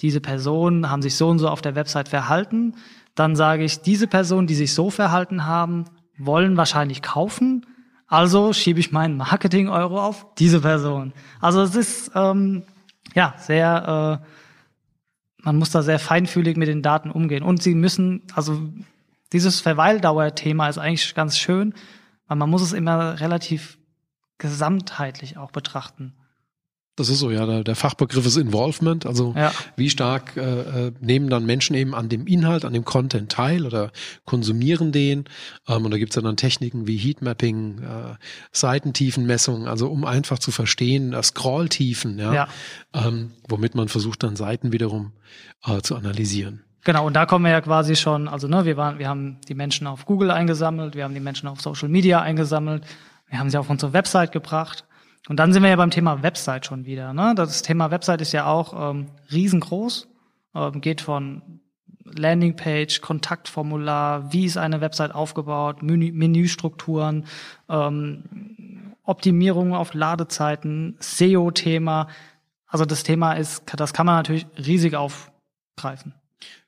diese Personen haben sich so und so auf der Website verhalten. Dann sage ich, diese Personen, die sich so verhalten haben, wollen wahrscheinlich kaufen. Also schiebe ich meinen Marketing-Euro auf diese Person. Also es ist ähm, ja sehr, äh, man muss da sehr feinfühlig mit den Daten umgehen. Und sie müssen, also dieses Verweildauer-Thema ist eigentlich ganz schön, weil man muss es immer relativ gesamtheitlich auch betrachten. Das ist so, ja. Der, der Fachbegriff ist Involvement. Also Ja. wie stark äh, äh, nehmen dann Menschen eben an dem Inhalt, an dem Content teil oder konsumieren den. Ähm, und da gibt's ja dann Techniken wie Heatmapping, äh, Seitentiefenmessung, also um einfach zu verstehen, äh, Scrolltiefen, ja, Ja. Ähm, womit man versucht dann Seiten wiederum äh, zu analysieren. Genau, und da kommen wir ja quasi schon, also ne, wir waren, wir haben die Menschen auf Google eingesammelt, wir haben die Menschen auf Social Media eingesammelt, wir haben sie auf unsere Website gebracht. Und dann sind wir ja beim Thema Website schon wieder. Ne? Das Thema Website ist ja auch ähm, riesengroß, ähm, geht von Landingpage, Kontaktformular, wie ist eine Website aufgebaut, Menü, Menüstrukturen, ähm, Optimierung auf Ladezeiten, SEO-Thema. Also das Thema ist, das kann man natürlich riesig aufgreifen.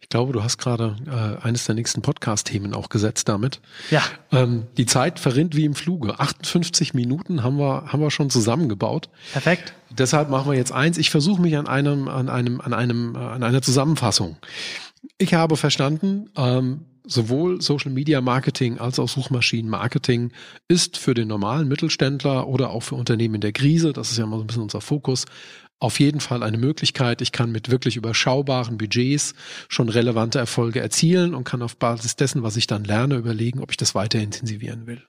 Ich glaube, du hast gerade äh, eines der nächsten Podcast-Themen auch gesetzt damit. Ja, Ähm, die Zeit verrinnt wie im Fluge. 58 Minuten haben wir, haben wir schon zusammengebaut. perfekt. Deshalb machen wir jetzt eins. Ich versuche mich an einem, an einem, an einem, äh, an einer Zusammenfassung. Ich habe verstanden, ähm, sowohl Social Media Marketing als auch Suchmaschinen Marketing ist für den normalen Mittelständler oder auch für Unternehmen in der Krise, das ist ja mal so ein bisschen unser Fokus, auf jeden Fall eine Möglichkeit. Ich kann mit wirklich überschaubaren Budgets schon relevante Erfolge erzielen und kann auf Basis dessen, was ich dann lerne, überlegen, ob ich das weiter intensivieren will.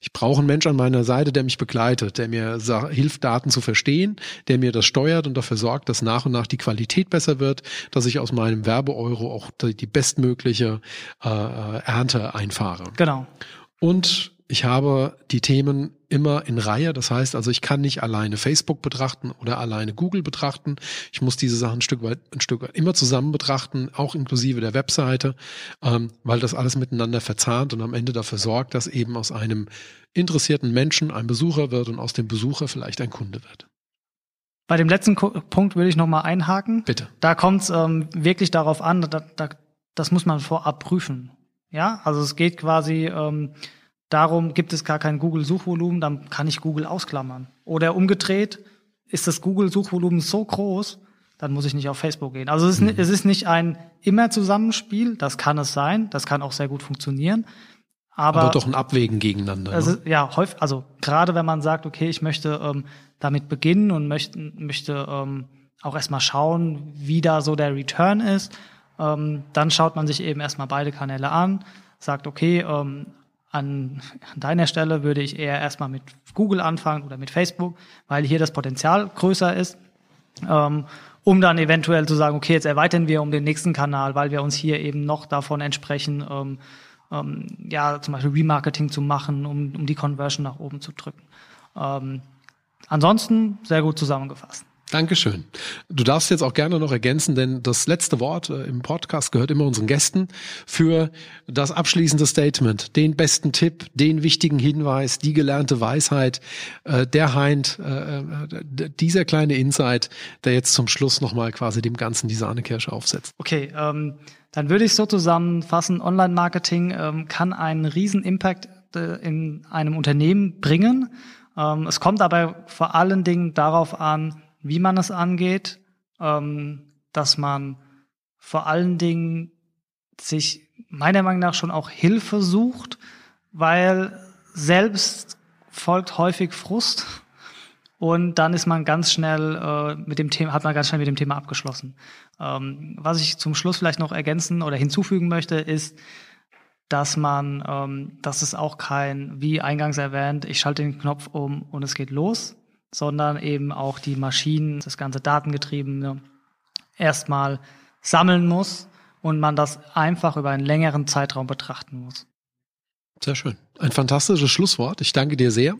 Ich brauche einen Mensch an meiner Seite, der mich begleitet, der mir hilft, Daten zu verstehen, der mir das steuert und dafür sorgt, dass nach und nach die Qualität besser wird, dass ich aus meinem Werbeeuro auch die die bestmögliche äh, äh, Ernte einfahre. Genau. Und ich habe die Themen immer in Reihe. Das heißt also, ich kann nicht alleine Facebook betrachten oder alleine Google betrachten. Ich muss diese Sachen ein Stück weit, ein Stück weit immer zusammen betrachten, auch inklusive der Webseite, ähm, weil das alles miteinander verzahnt und am Ende dafür sorgt, dass eben aus einem interessierten Menschen ein Besucher wird und aus dem Besucher vielleicht ein Kunde wird. Bei dem letzten Punkt würde ich noch mal einhaken. Bitte. Da kommt es ähm, wirklich darauf an, da, da, das muss man vorab prüfen. Ja, also es geht quasi ähm, darum, gibt es gar kein Google-Suchvolumen, dann kann ich Google ausklammern. Oder umgedreht, ist das Google-Suchvolumen so groß, dann muss ich nicht auf Facebook gehen. Also es ist, mhm. es ist nicht ein immer Zusammenspiel, das kann es sein, das kann auch sehr gut funktionieren. Aber, aber doch ein Abwägen gegeneinander. Also, ne? Ja, häufig, also gerade wenn man sagt, okay, ich möchte ähm, damit beginnen und möchte, möchte ähm, auch erstmal schauen, wie da so der Return ist, ähm, dann schaut man sich eben erstmal beide Kanäle an, sagt, okay, ähm, an, an deiner Stelle würde ich eher erstmal mit Google anfangen oder mit Facebook, weil hier das Potenzial größer ist, ähm, um dann eventuell zu sagen, okay, jetzt erweitern wir um den nächsten Kanal, weil wir uns hier eben noch davon entsprechen, ähm, ähm, ja, zum Beispiel Remarketing zu machen, um, um die Conversion nach oben zu drücken. Ähm, ansonsten sehr gut zusammengefasst. Dankeschön. Du darfst jetzt auch gerne noch ergänzen, denn das letzte Wort äh, im Podcast gehört immer unseren Gästen für das abschließende Statement, den besten Tipp, den wichtigen Hinweis, die gelernte Weisheit, äh, der Heint, äh, dieser kleine Insight, der jetzt zum Schluss nochmal quasi dem Ganzen die Sahnekirsche aufsetzt. Okay, ähm, dann würde ich so zusammenfassen, Online-Marketing ähm, kann einen riesen Impact in einem Unternehmen bringen. Ähm, es kommt aber vor allen Dingen darauf an, wie man es angeht, ähm, dass man vor allen Dingen sich meiner Meinung nach schon auch Hilfe sucht, weil selbst folgt häufig Frust und dann ist man ganz schnell äh, mit dem Thema, hat man ganz schnell mit dem Thema abgeschlossen. Ähm, was ich zum Schluss vielleicht noch ergänzen oder hinzufügen möchte, ist, dass man, ähm, dass es auch kein, wie eingangs erwähnt, ich schalte den Knopf um und es geht los, sondern eben auch die Maschinen, das ganze Datengetriebene erstmal sammeln muss und man das einfach über einen längeren Zeitraum betrachten muss. Sehr schön. Ein fantastisches Schlusswort. Ich danke dir sehr.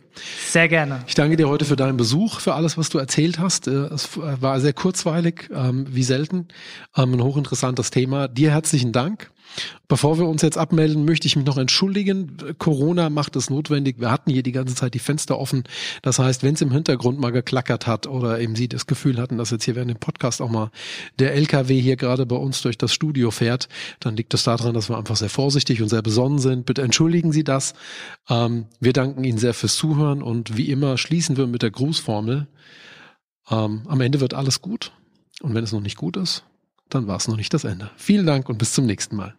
Sehr gerne. Ich danke dir heute für deinen Besuch, für alles, was du erzählt hast. Äh, es war sehr kurzweilig, ähm, wie selten. Ähm, ein hochinteressantes Thema. Dir herzlichen Dank. Bevor wir uns jetzt abmelden, möchte ich mich noch entschuldigen. Corona macht es notwendig. Wir hatten hier die ganze Zeit die Fenster offen. Das heißt, wenn es im Hintergrund mal geklackert hat oder eben Sie das Gefühl hatten, dass jetzt hier während dem Podcast auch mal der LKW hier gerade bei uns durch das Studio fährt, dann liegt das daran, dass wir einfach sehr vorsichtig und sehr besonnen sind. Bitte entschuldigen Sie das. Ähm, wir danken Ihnen sehr fürs Zuhören und wie immer schließen wir mit der Grußformel. Ähm, am Ende wird alles gut. Und wenn es noch nicht gut ist, dann war es noch nicht das Ende. Vielen Dank und bis zum nächsten Mal.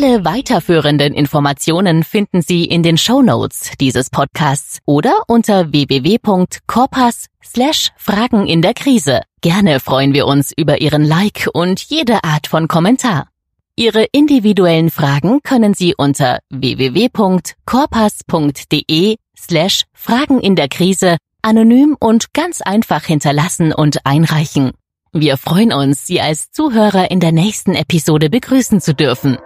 Alle weiterführenden Informationen finden Sie in den Show Notes dieses Podcasts oder unter www.corpas slash Fragen in der Krise. Gerne freuen wir uns über Ihren Like und jede Art von Kommentar. Ihre individuellen Fragen können Sie unter www.corpas.de slash Fragen in der Krise anonym und ganz einfach hinterlassen und einreichen. Wir freuen uns, Sie als Zuhörer in der nächsten Episode begrüßen zu dürfen.